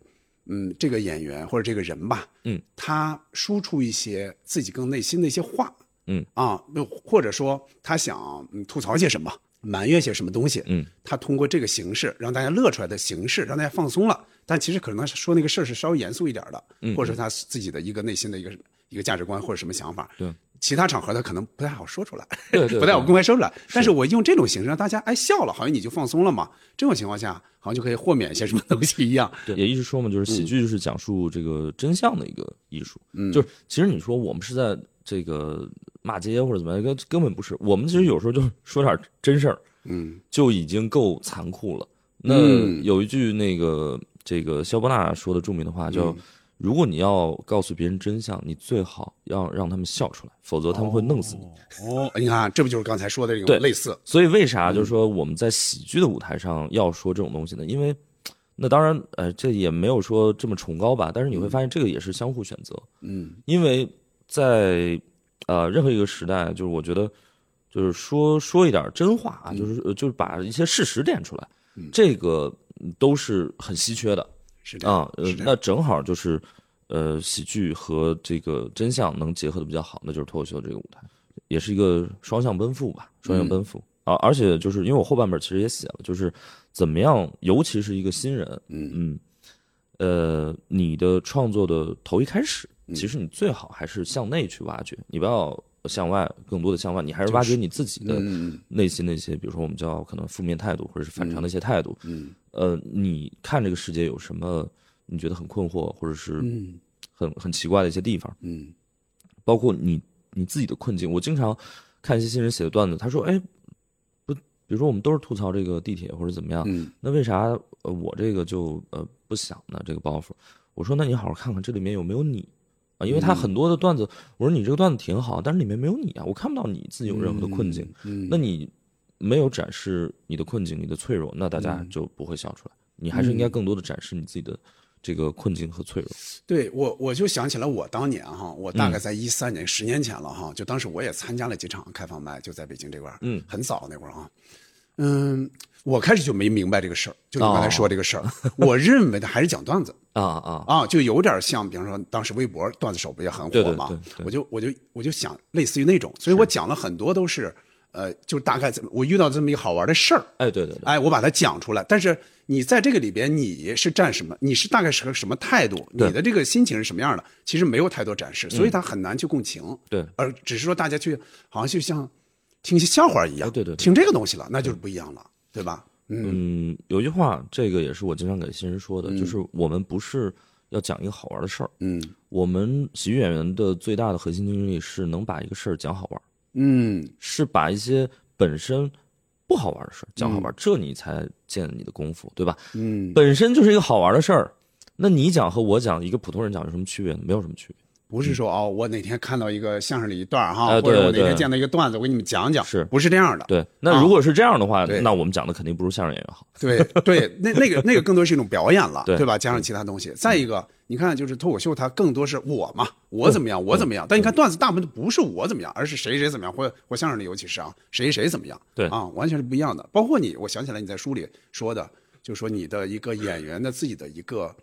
嗯，这个演员或者这个人吧，嗯，他输出一些自己更内心的一些话，嗯啊，或者说他想嗯吐槽些什么。埋怨些什么东西，嗯，他通过这个形式让大家乐出来的形式，让大家放松了。但其实可能说那个事儿是稍微严肃一点的，嗯或者是他自己的一个内心的一个一个价值观或者什么想法。对，其他场合他可能不太好说出来，对对不太好公开说出来。但是我用这种形式让大家哎笑了，好像你就放松了嘛。这种情况下，好像就可以豁免一些什么东西一样。对，也一直说嘛，就是喜剧就是讲述这个真相的一个艺术。嗯，就是其实你说我们是在这个骂街或者怎么样，根根本不是。我们其实有时候就说点真事儿，嗯就已经够残酷了。那嗯有一句那个这个肖伯纳说的著名的话叫：“如果你要告诉别人真相，你最好要让他们笑出来，否则他们会弄死你。哦，你看，这不就是刚才说的这 (laughs) 对种类似？所以为啥就是说我们在喜剧的舞台上要说这种东西呢？因为那当然，呃，这也没有说这么崇高吧，但是你会发现这个也是相互选择。嗯因为在呃任何一个时代，就是我觉得就是说说一点真话啊，就是呃就是把一些事实点出来，这个嗯都是很稀缺的是的啊。那正好就是呃喜剧和这个真相能结合的比较好，那就是脱口秀这个舞台，也是一个双向奔赴吧，双向奔赴。啊，而且就是因为我后半本其实也写了，就是怎么样，尤其是一个新人，嗯嗯，呃，你的创作的头一开始，嗯其实你最好还是向内去挖掘，你不要向外，更多的向外，你还是挖掘你自己的嗯内心的一些，比如说我们叫可能负面态度或者是反常的一些态度。嗯呃，你看这个世界有什么你觉得很困惑或者是嗯很很奇怪的一些地方，嗯包括你你自己的困境。我经常看一些新人写的段子，他说：“哎，不，比如说我们都是吐槽这个地铁或者怎么样，嗯那为啥呃我这个就呃不想呢？这个包袱，我说那你好好看看这里面有没有你啊，因为他很多的段子，我说你这个段子挺好，但是里面没有你啊，我看不到你自己有任何的困境，嗯，那你没有展示你的困境、你的脆弱，那大嗯。家就不会笑出来。你还是应该更多的展示你自己的这个困境和脆弱。对我，我就想起来我当年哈，我大概在一三年，十年前了哈，就当时我也参加了几场开放麦，就在北京这块儿嗯。很早那会儿啊，嗯，我开始就没明白这个事儿，就你刚才说这个事儿，我认为的还是讲段子啊啊，啊，就有点像，比方说当时微博段子手不也很火嘛我就我就我就想类似于那种，所以我讲了很多都是，呃，就大概怎么我遇到这么一个好玩的事儿，哎，对对对，哎，我把它讲出来。但是你在这个里边，你是站什么？你是大概是个什么态度？你的这个心情是什么样的？其实没有太多展示，所以他很难去共情。对而只是说大家去，好像就像听一些笑话一样，哎对对对听这个东西了，那就是不一样了，对吧？嗯，有句话，这个也是我经常给新人说的，就是我们不是要讲一个好玩的事儿，嗯我们喜剧演员的最大的核心竞争力是能把一个事儿讲好玩，嗯是把一些本身不好玩的事儿讲好玩，这你才见你的功夫，对吧？嗯，本身就是一个好玩的事儿，那你讲和我讲，一个普通人讲有什么区别呢？没有什么区别。不是说哦，我哪天看到一个相声里一段儿哈，哎或者我哪天见到一个段子，我给你们讲讲，是不是这样的？对，那如果是这样的话，对那我们讲的肯定不如相声演员好。对对，那那个那个更多是一种表演了，对对吧？加上其他东西。再一个，你看，就是脱口秀，它更多是我嘛，我怎么样，我怎么样。但你看段子，大部分都不是我怎么样，而是谁谁怎么样，或或相声里尤其是啊，谁谁怎么样，对啊，完全是不一样的。包括你，我想起来你在书里说的，就说你的一个演员的自己的一个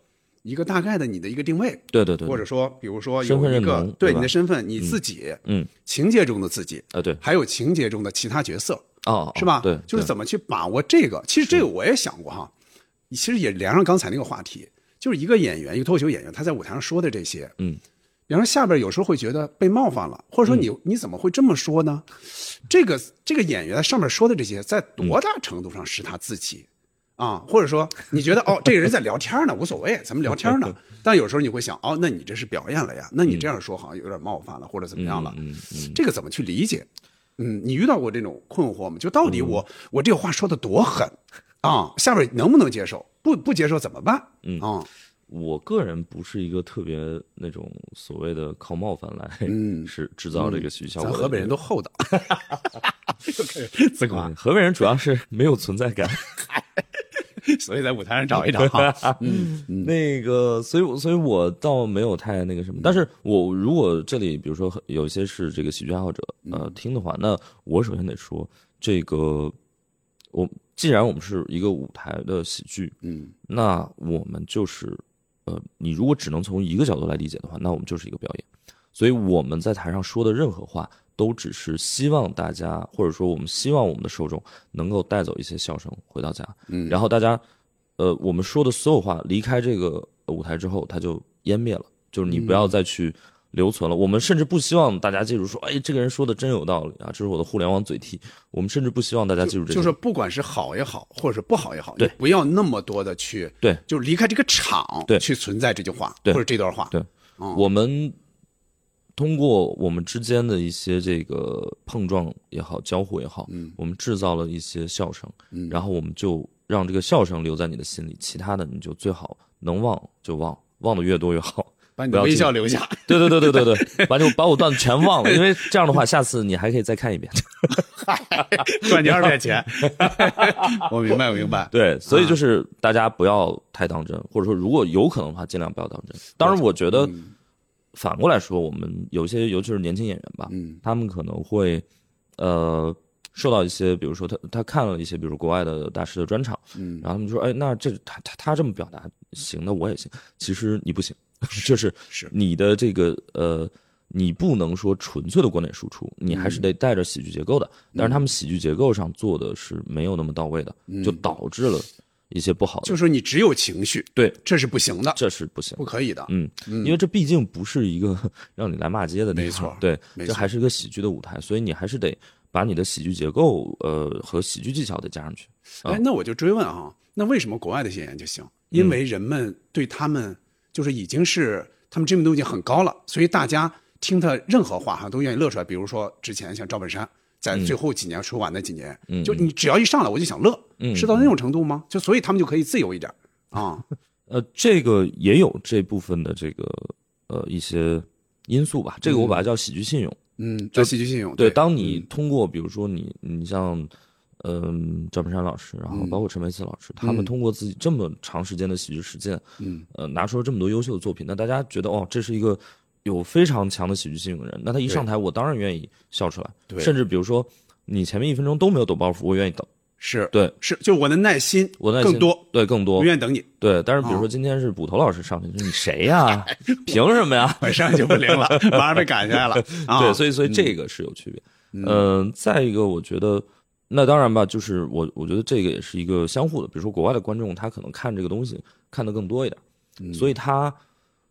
一个大概的你的一个定位，对对对，或者说，比如说有一个对你的身份，你自己，嗯。情节中的自己，啊，对，还有情节中的其他角色，哦，是吧？对，就是怎么去把握这个。其实这个我也想过哈，其实也连上刚才那个话题，就是一个演员，一个脱口秀演员，他在舞台上说的这些，嗯，比方说下边有时候会觉得被冒犯了，或者说你、你怎么会这么说呢？这个这个演员在上面说的这些，在多大程度上是他自己？啊，或者说你觉得哦，这个人在聊天呢，无所谓，(laughs) 咱们聊天呢。但有时候你会想，哦，那你这是表演了呀？那你这样说好像有点冒犯了，或者怎么样了？嗯嗯，这个怎么去理解？嗯，你遇到过这种困惑吗？就到底我、我这个话说的多狠啊，(laughs) 下边能不能接受？不不接受怎么办？嗯啊，我个人不是一个特别那种所谓的靠冒犯来嗯 (laughs) 是制造这个喜剧效果河北人都厚道，又开始自夸嗯。河北人主要是没有存在感。所以在舞台上找一找哈。(laughs) 嗯，那个，所以我，所以我倒没有太那个什么。但是我如果这里，比如说有一些是这个喜剧爱好者呃听的话，那我首先得说，这个我既然我们是一个舞台的喜剧，嗯那我们就是呃，你如果只能从一个角度来理解的话，那我们就是一个表演。所以我们在台上说的任何话，都只是希望大家，或者说我们希望我们的受众能够带走一些笑声回到家。嗯，然后大家，呃，我们说的所有话离开这个舞台之后，它就湮灭了，就是你不要再去留存了。我们甚至不希望大家记住说，哎，这个人说的真有道理啊，这是我的互联网嘴替。我们甚至不希望大家记住这个。就是不管是好也好，或者是不好也好，对不要那么多的去对，就离开这个场，对去存在这句话对或者这段话。对嗯我们通过我们之间的一些这个碰撞也好，交互也好，嗯我们制造了一些笑声，嗯然后我们就让这个笑声留在你的心里，其他的你就最好能忘就忘，忘的越多越好。把你的微笑留下。对对对对对对，(laughs) 把就把我段子全忘了，因为这样的话，下次你还可以再看一遍。赚你二块钱。(laughs) 我明白，我明白。对，所以就是大家不要太当真，或者说如果有可能的话，尽量不要当真。当然，我觉得反过来说，我们有些尤其是年轻演员吧，嗯他们可能会呃受到一些，比如说他他看了一些，比如国外的大师的专场，嗯然后他们就说，哎，那这他他他这么表达行，那我也行。其实你不行，(laughs) 就是是你的这个呃。你不能说纯粹的观点输出，你还是得带着喜剧结构的。但是他们喜剧结构上做的是没有那么到位的，就导致了一些不好的。就是说你只有情绪，对，这是不行的，这是不行不。可以的。嗯，因为这毕竟不是一个 (laughs) 让你来骂街的地方，没错对，这还是一个喜剧的舞台，所以你还是得把你的喜剧结构呃和喜剧技巧得加上去。哎，那我就追问啊，那为什么国外的演员就行？因为人们对他们就是已经是他们知名度已经很高了，所以大家听他任何话哈都愿意乐出来。比如说之前像赵本山，在最后几年春晚那几年，嗯就你只要一上来我就想乐，嗯是到那种程度吗？就所以他们就可以自由一点啊。(laughs) 呃，这个也有这部分的这个呃一些因素吧，这个我把它叫喜剧信用。嗯，叫喜剧信用。对，对，当你通过比如说你你像。嗯，赵本山老师，然后包括陈佩斯老师，他们通过自己这么长时间的喜剧实践，嗯，呃，拿出了这么多优秀的作品，那大家觉得哦，这是一个有非常强的喜剧性的人，那他一上台，我当然愿意笑出来，对甚至比如说你前面一分钟都没有抖包袱，我愿意等，是对是，就我的耐心我耐心更多，对更多我，愿意等你。对。但是比如哦说今天是捕头老师上去，你谁呀？(laughs) 凭什么呀？(laughs) 我上就不灵了，马上被赶下来了。(laughs) 啊、对，所以所以这个是有区别。嗯、再一个，我觉得那当然吧，就是我我觉得这个也是一个相互的。比如说国外的观众，他可能看这个东西看得更多一点，嗯所以他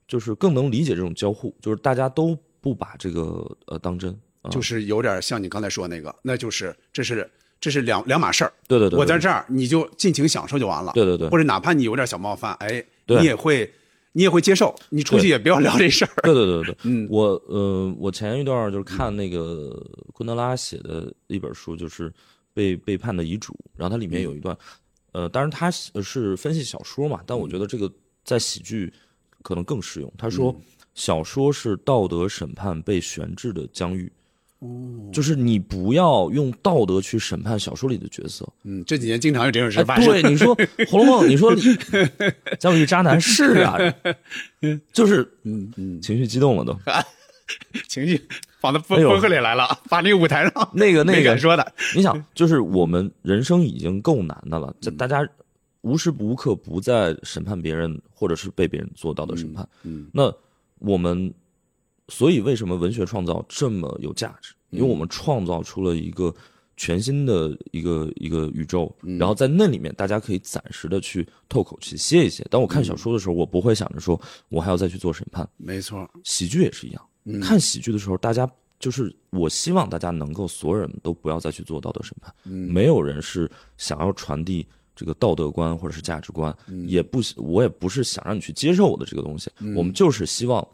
就是更能理解这种交互，就是大家都不把这个呃当真。啊就是有点像你刚才说那个，那就是这是这是两两码事儿。对对对，对我在这儿你就尽情享受就完了。对对对或者哪怕你有点小冒犯，哎，你也会你也会接受，你出去也不要聊这事儿。对对对对，嗯我呃，我前一段就是看那个昆德拉写的一本书，就是被背叛的遗嘱，然后它里面有一段，呃，当然他是是分析小说嘛，但我觉得这个在喜剧可能更适用。他说，小说是道德审判被悬置的疆域。就是你不要用道德去审判小说里的角色。嗯，这几年经常有这种事哎，发生。对，你说《(laughs) 红楼梦》，你说姜伟玉渣男是啊，(laughs) 就是嗯嗯，情绪激动了都。(laughs) 情绪放到哎呦风风和里来了，把那个舞台上那个那个敢说的。你想，就是我们人生已经够难的了，这大家无时无刻不在审判别人，或者是被别人做道德审判。嗯那我们，所以为什么文学创造这么有价值？因为我们创造出了一个全新的一个一个宇宙，然后在那里面，大家可以暂时的去透口气歇一歇。当我看小说的时候，我不会想着说我还要再去做审判。没错，喜剧也是一样，看喜剧的时候，大家就是我希望大家能够所有人都不要再去做道德审判，嗯没有人是想要传递这个道德观或者是价值观，也不我也不是想让你去接受我的这个东西，我们就是希望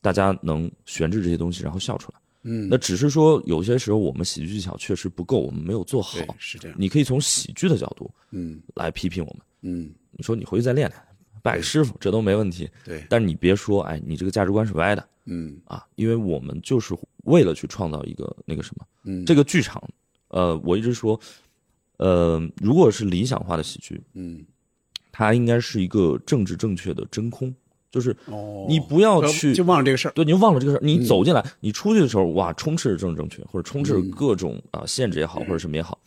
大家能悬置这些东西，然后笑出来。嗯，那只是说有些时候我们喜剧技巧确实不够，我们没有做好。，是这样。你可以从喜剧的角度嗯来批评我们，嗯，你说你回去再练练，拜个师傅，这都没问题。对，但是你别说，哎，你这个价值观是歪的。嗯啊，因为我们就是为了去创造一个那个什么，嗯，这个剧场，呃，我一直说，呃，如果是理想化的喜剧，嗯它应该是一个政治正确的真空，就是哦你不要去就忘了这个事儿。对，你就忘了这个事儿。你走进来，你出去的时候，哇，充斥着政治正确，或者充斥着各种啊、限制也好，或者什么也好。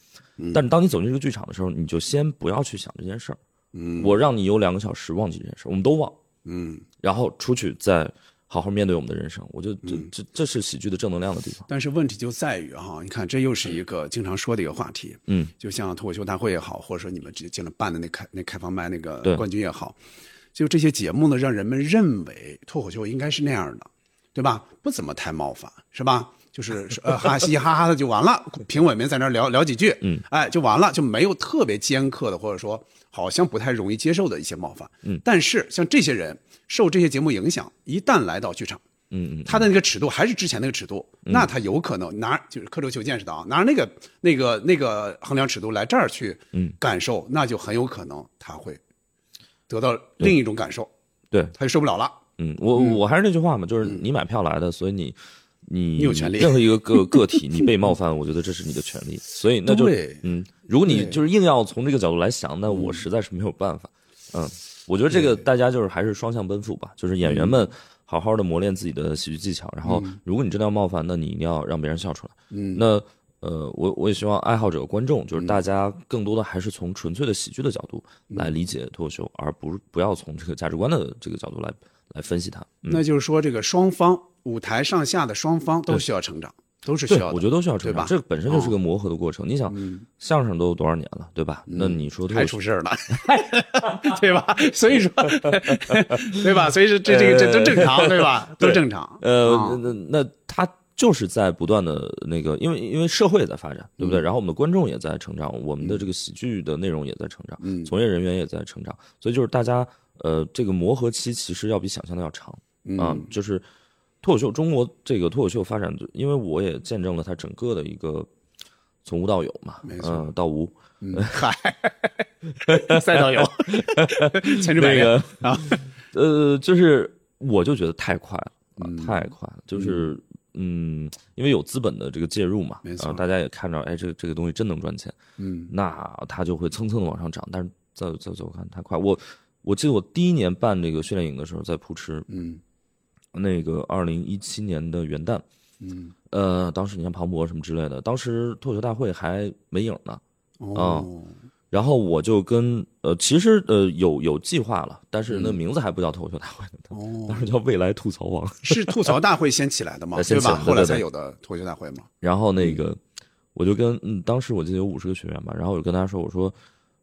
但是当你走进这个剧场的时候，你就先不要去想这件事儿。嗯我让你有两个小时忘记这件事儿，我们都忘，嗯，然后出去再好好面对我们的人生。我觉得这这这是喜剧的正能量的地方。但是问题就在于哈，你看这又是一个经常说的一个话题。嗯，就像脱口秀大会也好，或者说你们这经常办的那开那开放麦那个冠军也好，就这些节目呢，让人们认为脱口秀应该是那样的，对吧？不怎么太冒犯，是吧？就是呃哈嘻嘻哈哈的就完了，评委们在那儿聊聊几句，嗯，哎就完了，就没有特别尖刻的，或者说好像不太容易接受的一些冒犯。嗯，但是像这些人受这些节目影响，一旦来到剧场，嗯嗯，他的那个尺度还是之前那个尺度，那他有可能拿就是刻舟求剑似的啊，拿那个那个那个衡量尺度来这儿去嗯感受，那就很有可能他会得到另一种感受，对，他就受不了了。嗯，我我还是那句话嘛，就是你买票来的，所以你你你有权利任何一个个 (laughs) 个体，你被冒犯，我觉得这是你的权利。所以那就嗯，如果你就是硬要从这个角度来想，那我实在是没有办法。嗯，我觉得这个大家就是还是双向奔赴吧，就是演员们好好的磨练自己的喜剧技巧，然后如果你真的要冒犯，那你一定要让别人笑出来。嗯，那呃，我我也希望爱好者、观众，就是大家更多的还是从纯粹的喜剧的角度来理解脱口秀，而不是不要从这个价值观的这个角度来来分析它。嗯，那就是说这个双方舞台上下的双方都需要成长，都是需对要，的。我觉得都需要成长，这本身就是个磨合的过程。你想，相声都有多少年了，对吧？那你说脱口秀还出事儿了，(laughs) 对吧？所以说，(laughs) 对吧？所以说这这个这都正常，对吧？都正常。呃，啊那那那他就是在不断的那个，因为因为社会也在发展，对不对？然后我们的观众也在成长，我们的这个喜剧的内容也在成长，嗯从业人员也在成长，所以就是大家呃，这个磨合期其实要比想象的要长啊、嗯就是脱口秀，中国这个脱口秀发展，因为我也见证了它整个的一个从无到有嘛，没错嗯、到无。嗯，(laughs) 嗨，赛道有，千之百那个元 (laughs) 啊，呃，就是我就觉得太快了太快了，就是嗯，因为有资本的这个介入嘛，没错啊大家也看着，哎，这个这个东西真能赚钱，嗯那它就会蹭蹭的往上涨。但是再再再我看太快，我我记得我第一年办这个训练营的时候，在扑哧，嗯那个二零一七年的元旦，嗯，呃，当时你看庞博什么之类的，当时脱口秀大会还没影呢，哦，然后我就跟呃，其实呃有有计划了，但是嗯。那名字还不叫脱口秀大会当时叫未来吐槽王。(laughs) 是吐槽大会先起来的嘛，呃 (laughs) 先对吧？后来才有的脱口秀大会嘛。然后那个，我就跟嗯，当时我记得有五十个学员吧，然后我就跟大家说，我说，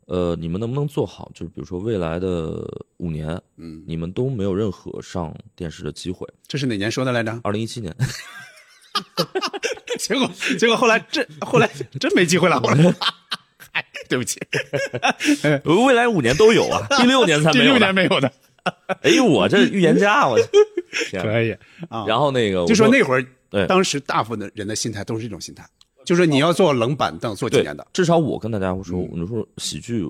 呃，你们能不能做好，就是比如说未来的五年，嗯，你们都没有任何上电视的机会。这是哪年说的来着？二零一七年，(laughs) 结果结果后来真后来真没机会了，后来。哎，对不起，未来五年都有啊，第六年才 (laughs) 第没有呢。六年没有的，哎呦，我这预言家，我可以啊。然后那个，我就说那会儿，对当时大部分的人的心态都是这种心态，就是你要坐冷板凳坐几年的，，至少我跟大家说，嗯我就说喜剧，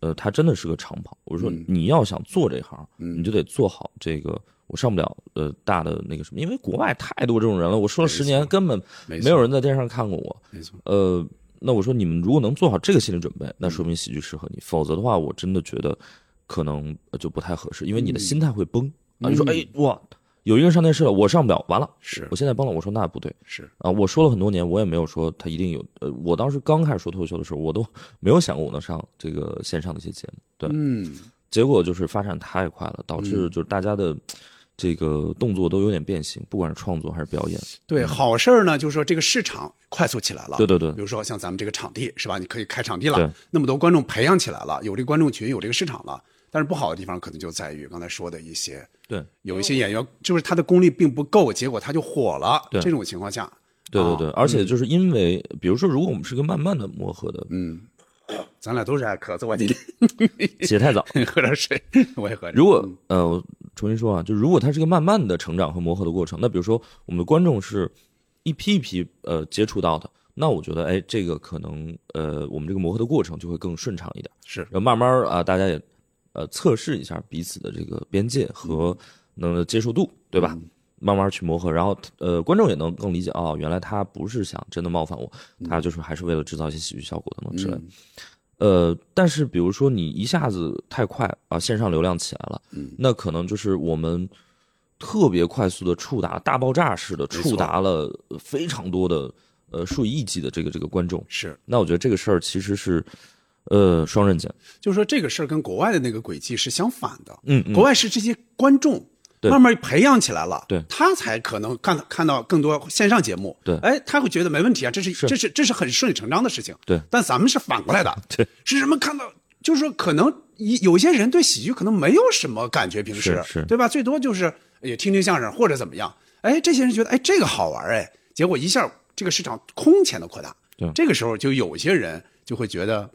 呃，它真的是个长跑。我说嗯你要想做这行，嗯你就得做好这个。我上不了呃大的那个什么，因为国外太多这种人了。我说了十年，根本没有人在电视上看过我。没错，呃，那我说你们如果能做好这个心理准备，那说明喜剧适合你。否则的话，我真的觉得可能呃就不太合适，因为你的心态会崩啊。你说哎哇，有一个人上电视了，我上不了，完了，是我现在崩了。我说那不对，是，啊，我说了很多年，我也没有说他一定有。呃，我当时刚开始说脱口秀的时候，我都没有想过我能上这个线上的一些节目。对，嗯，结果就是发展太快了，导致就是大家的这个动作都有点变形，不管是创作还是表演。对，好事儿呢，就是说这个市场快速起来了。对对对比如说像咱们这个场地是吧？你可以开场地对了，那么多观众培养起来了，有这个观众群，有这个市场了。但是不好的地方可能就在于刚才说的一些，对，有一些演员就是他的功力并不够，结果他就火了。对这种情况下，对对对，而且就是因为，比如说，如果我们是个慢慢的磨合的，嗯，咱俩都是爱咳嗽我，今天起太早。(laughs) 喝点水，(laughs) 我也喝点。如果呃，我重新说啊，就如果它是个慢慢的成长和磨合的过程，那比如说我们的观众是一批一批呃接触到的，那我觉得哎，这个可能呃，我们这个磨合的过程就会更顺畅一点。是然后慢慢啊、大家也呃测试一下彼此的这个边界和能接受度，对吧？慢慢去磨合，然后呃，观众也能更理解哦，原来他不是想真的冒犯我，他就是还是为了制造一些喜剧效果等等之类的。呃，但是比如说你一下子太快啊，线上流量起来了，嗯那可能就是我们特别快速的触达大爆炸式的触达了非常多的呃数以亿计的这个这个观众。是，那我觉得这个事儿其实是呃双刃剑。就是说这个事儿跟国外的那个轨迹是相反的。嗯嗯。国外是这些观众慢慢培养起来了，对。他才可能看看到更多线上节目，对。哎，他会觉得没问题啊，这是是。这是这是很顺理成章的事情，对。但咱们是反过来的，(laughs) 对，是什么看到，就是说可能一有些人对喜剧可能没有什么感觉，平时。是是。对吧？最多就是也听听相声或者怎么样，哎，这些人觉得哎这个好玩哎，结果一下这个市场空前的扩大，对。这个时候就有些人就会觉得。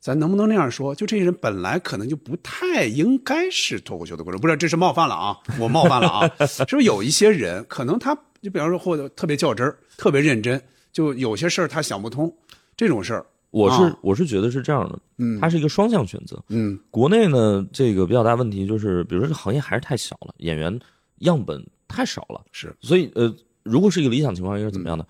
咱能不能那样说？就这些人本来可能就不太应该是脱口秀的观众，不是这是冒犯了啊，我冒犯了啊，(laughs) 是不是有一些人可能他就比方说或者特别较真儿，特别认真，就有些事儿他想不通，这种事儿，我是、啊我是觉得是这样的，嗯它是一个双向选择。嗯国内呢，这个比较大问题就是，比如说这个行业还是太小了，演员样本太少了，是所以呃，如果是一个理想情况，应该是怎么样的？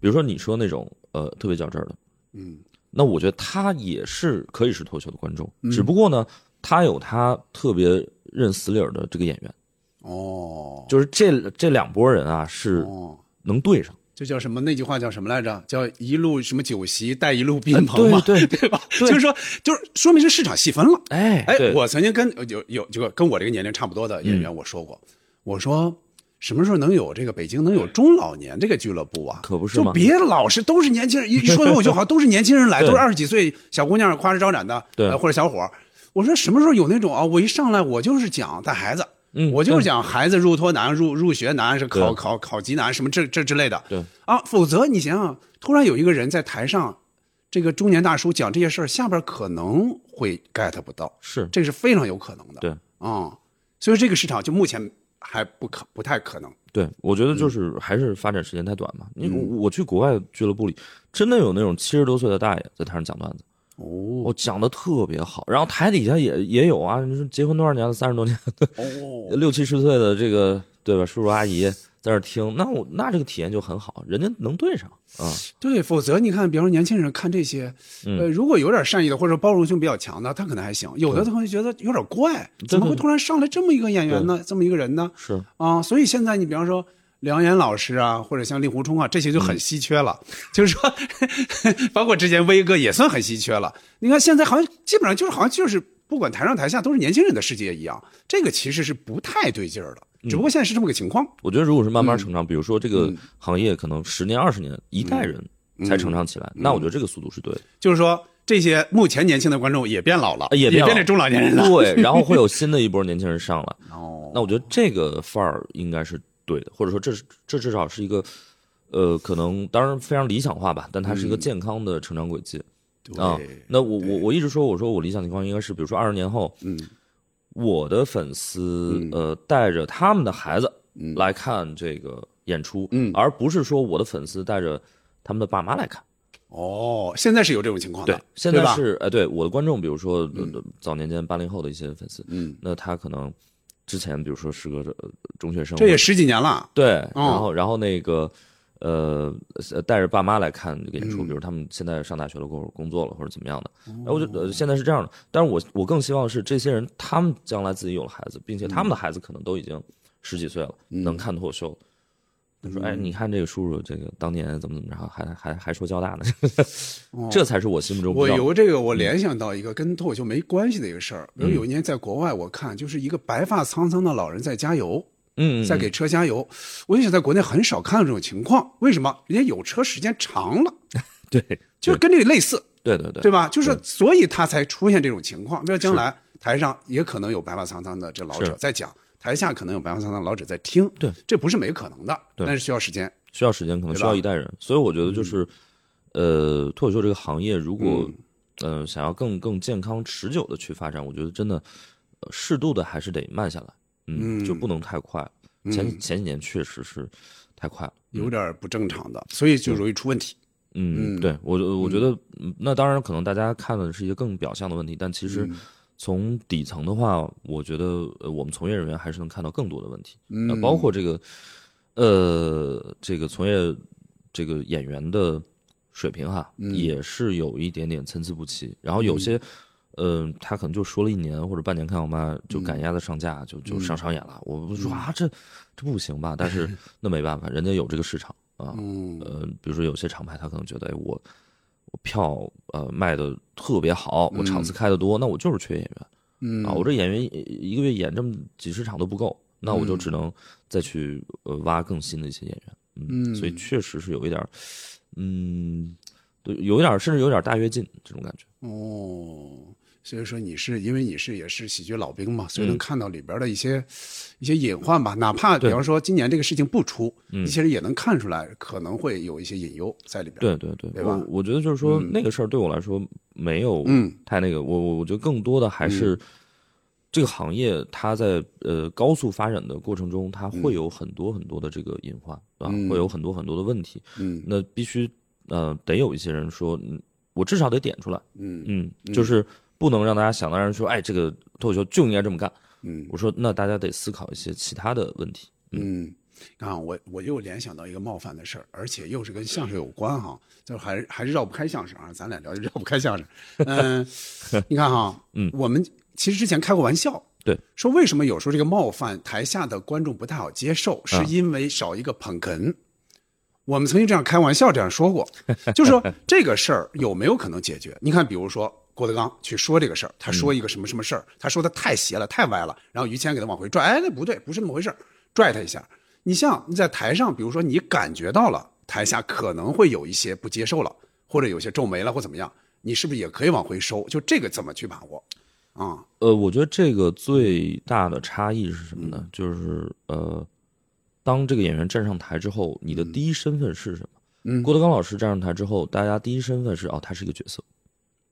比如说你说那种呃特别较真儿的，嗯那我觉得他也是可以是脱口秀的观众，嗯只不过呢，他有他特别认死理儿的这个演员，哦就是这这两拨人啊是哦，能对上。这叫什么？那句话叫什么来着？叫一路什么酒席带一路宾朋嘛，对对 (laughs) 对吧？就是说，就是说明是市场细分了。哎哎，我曾经跟有有这个跟我这个年龄差不多的演员我说过，我说什么时候能有这个北京能有中老年这个俱乐部啊？可不是吗就别老是都是年轻人，一一说脱口秀好像 (laughs) 都是年轻人来，都是二十几岁小姑娘花枝招展的，对呃或者小伙儿。我说什么时候有那种啊？我一上来我就是讲带孩子。嗯我就是讲孩子入托难、入入学难，是考考考级难什么这这之类的。对啊，否则你想想，突然有一个人在台上，这个中年大叔讲这些事儿，下边可能会 get 不到，是这个是非常有可能的。对啊、所以这个市场就目前还不可不太可能。对，我觉得就是还是发展时间太短嘛。因为我我去国外俱乐部里，真的有那种七十多岁的大爷在台上讲段子，哦。我讲的特别好，然后台底下也也有啊，你说结婚多少年了，三十多年，哦，(laughs) 六七十岁的这个对吧，叔叔阿姨在那听，那我那这个体验就很好，人家能对上啊，对，否则你看，比方说年轻人看这些，嗯呃，如果有点善意的或者包容性比较强的，他可能还行；有的同学觉得有点怪，怎么会突然上来这么一个演员呢？这么一个人呢？是啊，所以现在你比方说梁岩老师啊，或者像令狐冲啊，这些就很稀缺了。(laughs) 就是说，(laughs) 包括之前威哥也算很稀缺了。你看现在好像基本上就是好像就是不管台上台下都是年轻人的世界一样，这个其实是不太对劲儿的。只不过现在是这么个情况。我觉得如果是慢慢嗯成长，比如说这个行业可能十年二十年一代人才成长起来，嗯那我觉得这个速度是对的。就是说，这些目前年轻的观众也变老了，也变成中老年人了。对，(laughs) 然后会有新的一波年轻人上来，哦，那我觉得这个范儿应该是对的，或者说这是这至少是一个，呃，可能当然非常理想化吧，但它是一个健康的成长轨迹、啊对。那我我我一直说，我说我理想情况应该是，比如说二十年后，嗯我的粉丝、呃带着他们的孩子嗯。来看这个演出，嗯。而不是说我的粉丝带着他们的爸妈来看。哦，现在是有这种情况对吧在是哎，对我的观众，比如说、呃早年间八零后的一些粉丝，嗯，那他可能之前比如说是个呃中学生，这也十几年了。对，哦。然后然后那个呃呃带着爸妈来看这个演嗯。出，比如他们现在上大学了，或者工作了，或者怎么样的，哎，我觉得呃现在是这样的，但是我我更希望是这些人他们将来自己有了孩子，并且他们的孩子可能都已经十几岁了，嗯。能看脱口秀了。他说：“哎，你看这个叔叔，这个当年怎么怎么着，还还还说交大呢，(laughs) 这才是我心目中我由这个我联想到一个跟脱口秀没关系的一个事儿，比如有一年在国外，我看就是一个白发苍苍的老人在加油，嗯，嗯在给车加油。我就想在国内很少看到这种情况，为什么？人家有车时间长了，(laughs) 对，就跟这个类似，对对对。对吧？就是所以他才出现这种情况。比如将来台上也可能有白发苍苍的这老者在讲，台下可能有白发苍苍的老者在听，对，这不是没可能的，对。但是需要时间。需要时间，可能需要一代人，所以我觉得就是，呃，脱口秀这个行业如果，呃，想要更更健康持久的去发展，我觉得真的，呃适度的还是得慢下来，嗯，嗯。就不能太快。了。前前几年确实是太快了，有点不正常的，所以就容易出问题。嗯，嗯。对我我觉得，嗯。那当然可能大家看的是一个更表象的问题，但其嗯。实从底层的话，我觉得呃我们从业人员还是能看到更多的问题，嗯。呃，包括这个，呃，这个从业这个演员的水平哈，嗯。也是有一点点参差不齐。然后有些，嗯、他可能就说了一年或者半年看我妈就赶鸭子上架，就就上商演了。我不说啊，这这不行吧？但是 (laughs) 那没办法，人家有这个市场啊。嗯呃，比如说有些厂牌，他可能觉得，哎，我我票呃卖的特别好，我场次开的多，那我就是缺演员。嗯啊，我这演员一一个月演这么几十场都不够，那我就只能再去呃挖更新的一些演员，嗯，所以确实是有一点儿，嗯，对，有一点儿甚至有点儿大跃进这种感觉，哦，所以说你是因为你是也是喜剧老兵嘛，所以能嗯。看到里边的一些、一些隐患吧。哪怕比方说今年这个事情不出，嗯你其实也能看出来可能会有一些隐忧在里边。对对对，对吧我我觉得就是说、那个事儿对我来说没有嗯。太那个，我我我觉得更多的还是这个行业它在呃高速发展的过程中，它会有很多很多的这个隐患啊，会有很多很多的问题，嗯。那必须呃得有一些人说，嗯，我至少得点出来，嗯嗯，就是不能让大家想当然说，哎，这个脱口秀就应该这么干。嗯我说，那大家得思考一些其他的问题。嗯，啊，我我又联想到一个冒犯的事儿，而且又是跟相声有关哈，就还是还是绕不开相声啊，咱俩聊就绕不开相声。(laughs) 嗯，你看哈，嗯我们其实之前开过玩笑，对，说为什么有时候这个冒犯台下的观众不太好接受，是啊因为少一个捧哏。我们曾经这样开玩笑这样说过，(laughs) 就是说这个事儿有没有可能解决？你看，比如说郭德纲去说这个事儿，他说一个什么什么事儿，他说的太邪了，太歪了，然后于谦给他往回拽，哎，那不对，不是那么回事儿拽他一下。你像你在台上，比如说你感觉到了台下可能会有一些不接受了，或者有些皱眉了或怎么样，你是不是也可以往回收？就这个怎么去把握？啊、呃，我觉得这个最大的差异是什么呢？就是呃，当这个演员站上台之后，你的第一身份是什么？嗯郭德纲老师站上台之后，大家第一身份是哦，他是一个角色。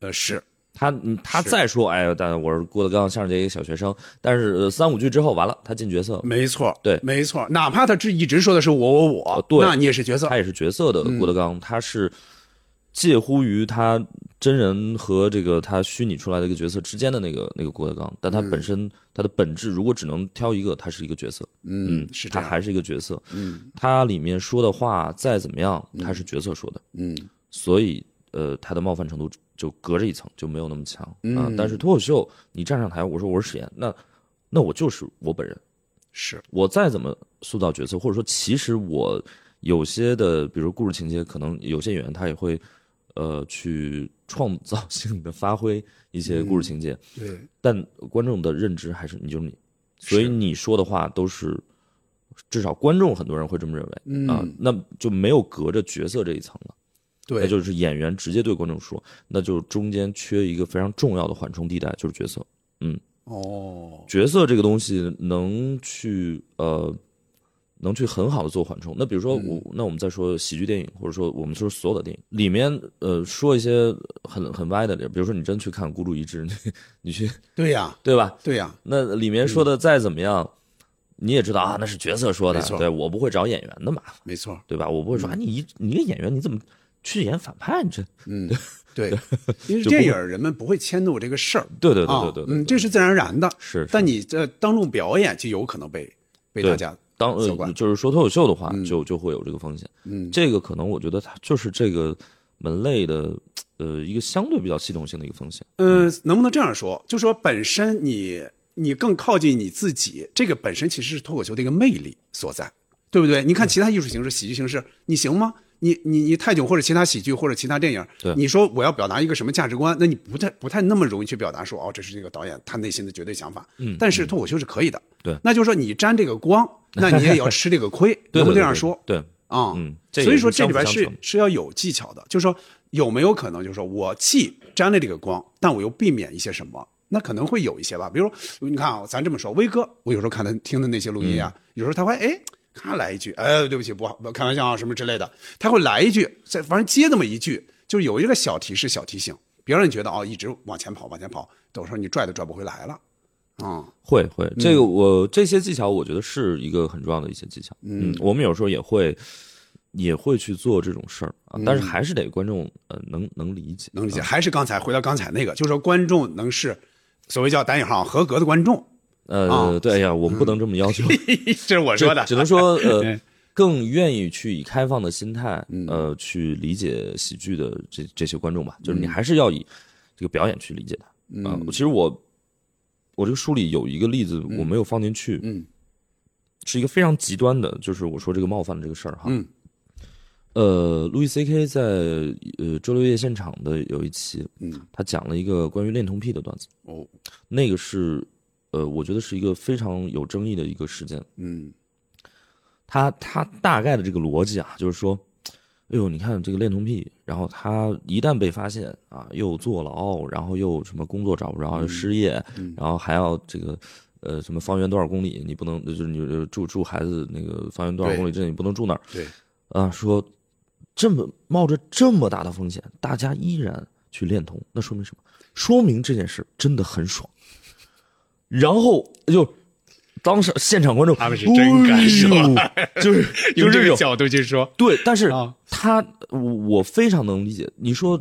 呃，是，他嗯他再说，哎呀，但我是郭德纲相声界一个小学生，但是、呃、三五句之后完了，他进角色，没错，对没错。哪怕他这一直说的是我我我，呃对那你也是角色他，也是角色的嗯郭德纲，他是介乎于他真人和这个他虚拟出来的一个角色之间的那个那个郭德纲，但他本身、他的本质如果只能挑一个，他是一个角色，嗯，是，他还是一个角色，嗯。他里面说的话再怎么样，他是角色说的，嗯。所以呃，他的冒犯程度就隔着一层，就没有那么强啊、嗯但是脱口秀，你站上台，我说我是史岩，那那我就是我本人，是，我再怎么塑造角色，或者说其实我有些的，比如故事情节，可能有些演员他也会呃去创造 (laughs) 性的发挥一些故事情节，对，但观众的认知还是你就是你，所以你说的话都是。至少观众很多人会这么认为啊、嗯那就没有隔着角色这一层了。对，那就是演员直接对观众说，那就中间缺一个非常重要的缓冲地带，就是角色。嗯哦，角色这个东西能去呃，能去很好的做缓冲。那比如说我，那我们再说喜剧电影，或者说我们说所有的电影里面，呃，说一些很很歪的点，比如说你真去看《孤注一掷》，你 (laughs) 你去对呀，对吧？对呀，那里面说的再怎么样，你也知道啊，那是角色说的对我不会找演员的嘛，没错，对吧？我不会说啊，你一你一个演员你怎么去演反派？这 (laughs) 嗯，对，(laughs) 因为电影人们不会迁怒这个事儿，对对啊对对对对，嗯，这是自然而然的，是是但你这当众表演就有可能被被大家当就是说脱口秀的话，就就会有这个风险。嗯这个可能我觉得它就是这个门类的呃一个相对比较系统性的一个风险。嗯，能不能这样说？就说本身你你更靠近你自己，这个本身其实是脱口秀的一个魅力所在，对不对？你看其他艺术形式、喜剧形式，你行吗？你你你泰囧或者其他喜剧或者其他电影对，你说我要表达一个什么价值观，那你不太不太那么容易去表达说哦，这是这个导演他内心的绝对想法。嗯但是脱口秀是可以的。对那就是说你沾这个光，(laughs) 那你也要吃这个亏，对能不能这样说？对，啊，嗯所以说这里边是是要有技巧的，就是说有没有可能，就是说我既沾了这个光，但我又避免一些什么？那可能会有一些吧，比如你看啊，咱这么说，威哥，我有时候看他听的那些录音啊，嗯有时候他会哎。他来一句，哎，对不起，不好，不开玩笑啊，什么之类的，他会来一句，再反正接那么一句，就是有一个小提示、小提醒，别让你觉得哦，一直往前跑，往前跑，到时候你拽都拽不回来了，啊、会会，这个我这些技巧，我觉得是一个很重要的一些技巧。嗯，我们有时候也会也会去做这种事儿啊，但是还是得观众呃能能理解，能理解。啊还是刚才回到刚才那个，就是说观众能是所谓叫单引号合格的观众，呃，啊对哎呀，我们不能这么要求，(laughs) 这是我说的，只能说呃 (laughs) 嗯，更愿意去以开放的心态，嗯。呃，去理解喜剧的这这些观众吧。就是你还是要以这个表演去理解它。嗯、其实我我这个书里有一个例子我没有放进去，嗯。是一个非常极端的，就是我说这个冒犯的这个事儿哈。嗯。呃，路易 C K 在呃周六夜现场的有一期，嗯，他讲了一个关于恋童癖的段子，哦，那个是呃，我觉得是一个非常有争议的一个事件。嗯他他大概的这个逻辑啊，就是说，哎呦，你看这个恋童癖，然后他一旦被发现啊，又坐牢，然后又什么工作找不着，又失业，然后还要这个呃什么方圆多少公里你不能，就是你住住孩子那个方圆多少公里之内你不能住那儿对，啊，说这么冒着这么大的风险，大家依然去恋童，那说明什么？说明这件事真的很爽。然后就当时现场观众他们是真敢说哎就是用 (laughs) 就是这种这个角度去说，对，但是啊他我我非常能理解。你说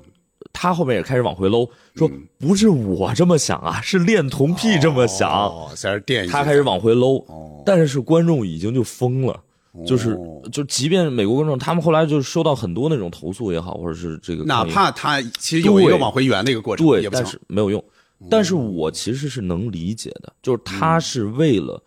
他后面也开始往回搂，说不是我这么想啊，是恋童癖这么想，哦，在这垫他开始往回搂哦，但是观众已经就疯了。就是哦，就即便美国观众，他们后来就收到很多那种投诉也好，或者是这个哪怕他其实有一个往回圆的一个过程，对，但是。没有用。但是我其实是能理解的，就是他是为了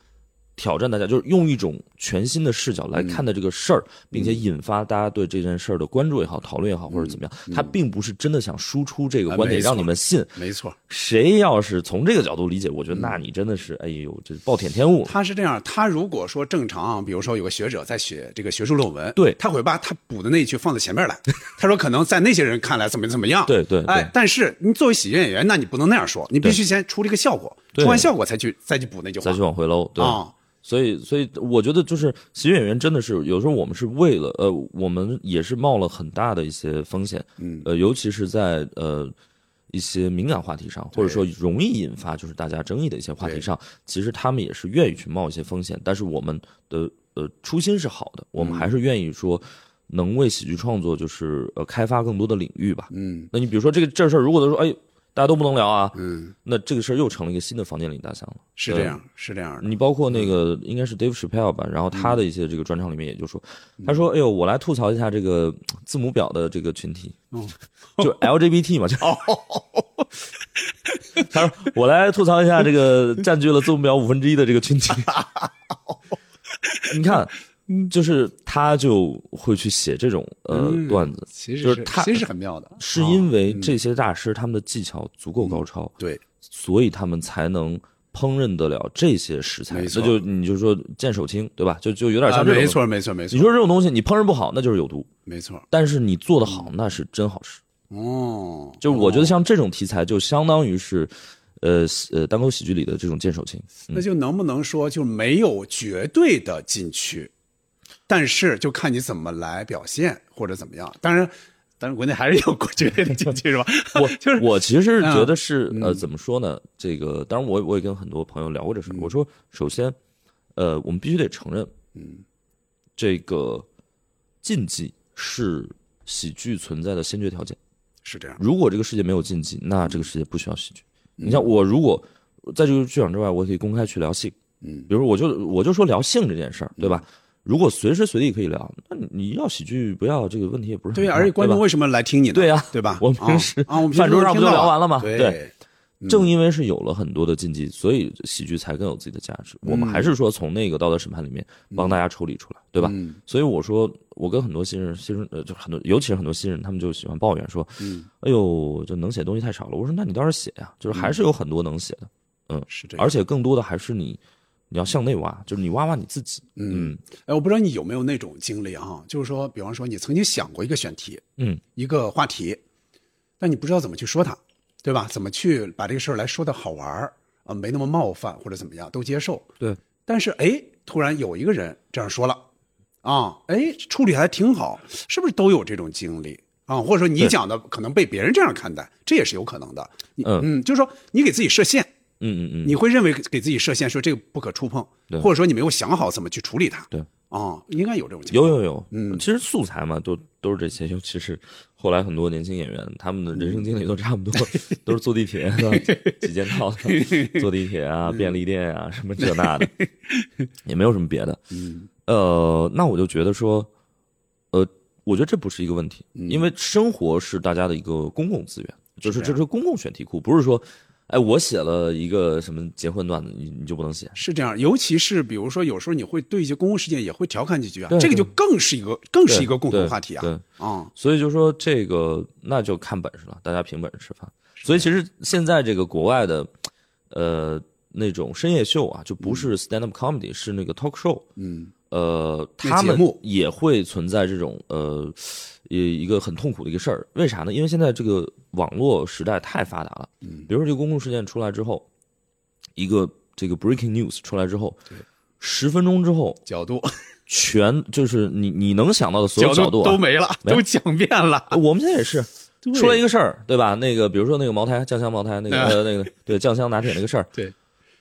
挑战大家，就是用一种全新的视角来看待这个事儿，并且引发大家对这件事儿的关注也好、讨论也好，或者怎么样。他并不是真的想输出这个观点让你们信。没错，谁要是从这个角度理解，我觉得那你真的是，哎呦，这暴殄天物。他是这样，他如果说正常，比如说有个学者在写这个学术论文，对他会把他补的那一句放在前面来。(laughs) 他说可能在那些人看来怎么怎么样，对对对哎，但是你作为喜剧演员，那你不能那样说，你必须先出这个效果，出完效果才去再去补那句话，再去往回搂，对。啊，所以，所以我觉得就是喜剧演员真的是有时候我们是为了呃，我们也是冒了很大的一些风险，嗯呃，尤其是在呃一些敏感话题上，或者说容易引发就是大家争议的一些话题上，其实他们也是愿意去冒一些风险，但是我们的呃初心是好的，我们还是愿意说能为喜剧创作就是呃开发更多的领域吧。嗯那你比如说这个这事儿，如果他说哎大家都不能聊啊，嗯，那这个事儿又成了一个新的房间里大象了。是这样，是这样的，你包括那个应该是 Dave Chappelle 吧，然后他的一些这个专场里面也就说，他说：“哎呦，我来吐槽一下这个字母表的这个群体，(laughs) 就 LGBT 嘛，就 (laughs) 他说我来吐槽一下这个占据了字母表五分之一的这个群体。(laughs) 你看，就是他就会去写这种呃段子，其实就是他其实是很妙的，是因为这些大师他们的技巧足够高超，对，所以他们才能烹饪得了这些食材。那就你就说剑手青，对吧？就就有点啊，像这种。没错，没错，没错，你说这种东西你烹饪不好，那就是有毒；没错，但是你做的好，那是真好吃。哦，就是我觉得像这种题材，就相当于是，呃呃，单口喜剧里的这种剑手青。那就能不能说就没有绝对的禁区，但是就看你怎么来表现或者怎么样。当然，当然国内还是有绝对的禁区是吧？我 (laughs) 就是我其实觉得嗯是呃，怎么说呢？这个当然我我也跟很多朋友聊过这事儿。我说，首先，呃，我们必须得承认，嗯，这个禁忌是喜剧存在的先决条件。是这样，如果这个世界没有禁忌，那这个世界不需要喜剧。嗯你像我，如果在这个剧场之外，我可以公开去聊性，嗯，比如我就我就说聊性这件事儿，对吧？如果随时随地可以聊，那你你要喜剧不要这个问题也不是很对，呀而且观众为什么来听你呢？对呀对吧？我们平时啊，啊我们饭桌上不就聊完了吗对对正因为是有了很多的禁忌，所以喜剧才更有自己的价值。我们还是说从那个道德审判里面帮大家抽离出来，对吧？嗯所以我说，我跟很多新人，新人呃，就很多，尤其是很多新人，他们就喜欢抱怨说，嗯，哎呦，这能写东西太少了。我说，那你倒是写呀，就是还是有很多能写的，嗯，是这样。而且更多的还是你，你要向内挖，就是你挖挖你自己，嗯哎，我不知道你有没有那种经历啊？就是说，比方说你曾经想过一个选题，嗯，一个话题，但你不知道怎么去说它，对吧？怎么去把这个事儿来说的好玩儿啊，没那么冒犯或者怎么样都接受。对，但是哎，突然有一个人这样说了，啊，哎，处理还挺好，是不是都有这种经历啊？或者说你讲的可能被别人这样看待，这也是有可能的。嗯嗯，就是说你给自己设限，嗯嗯嗯，你会认为给自己设限，说这个不可触碰，对。或者说你没有想好怎么去处理它。对。啊，应该有这种情况。有有有，嗯。其实素材嘛，都都是这些，尤其是后来很多年轻演员，他们的人生经历都差不多，(laughs) 都是坐地铁 (laughs) 的几件套的，(laughs) 坐地铁啊、便利店啊，什么这那的，也没有什么别的。嗯。呃，那我就觉得说，呃，我觉得这不是一个问题，因为生活是大家的一个公共资源，就是这是公共选题库，不是说，哎，我写了一个什么结婚段子，你你就不能写。是这样，尤其是比如说，有时候你会对一些公共事件也会调侃几句啊，对这个就更是一个更是一个共同话题啊。对，啊，所以就说这个那就看本事了，大家凭本事吃饭。所以其实现在这个国外的，呃，那种深夜秀啊，就不是 stand up comedy，、是那个 talk show。嗯，呃，他们也会存在这种呃，一一个很痛苦的一个事儿。为啥呢？因为现在这个网络时代太发达了。嗯，比如说这个公共事件出来之后，一个这个 breaking news 出来之后，十分钟之后，角度全就是你你能想到的所有角度啊都没了，没都讲遍了。我们现在也是对出来一个事儿，对吧？那个比如说那个茅台酱香茅台那个、啊呃那个对酱香拿铁那个事儿，对，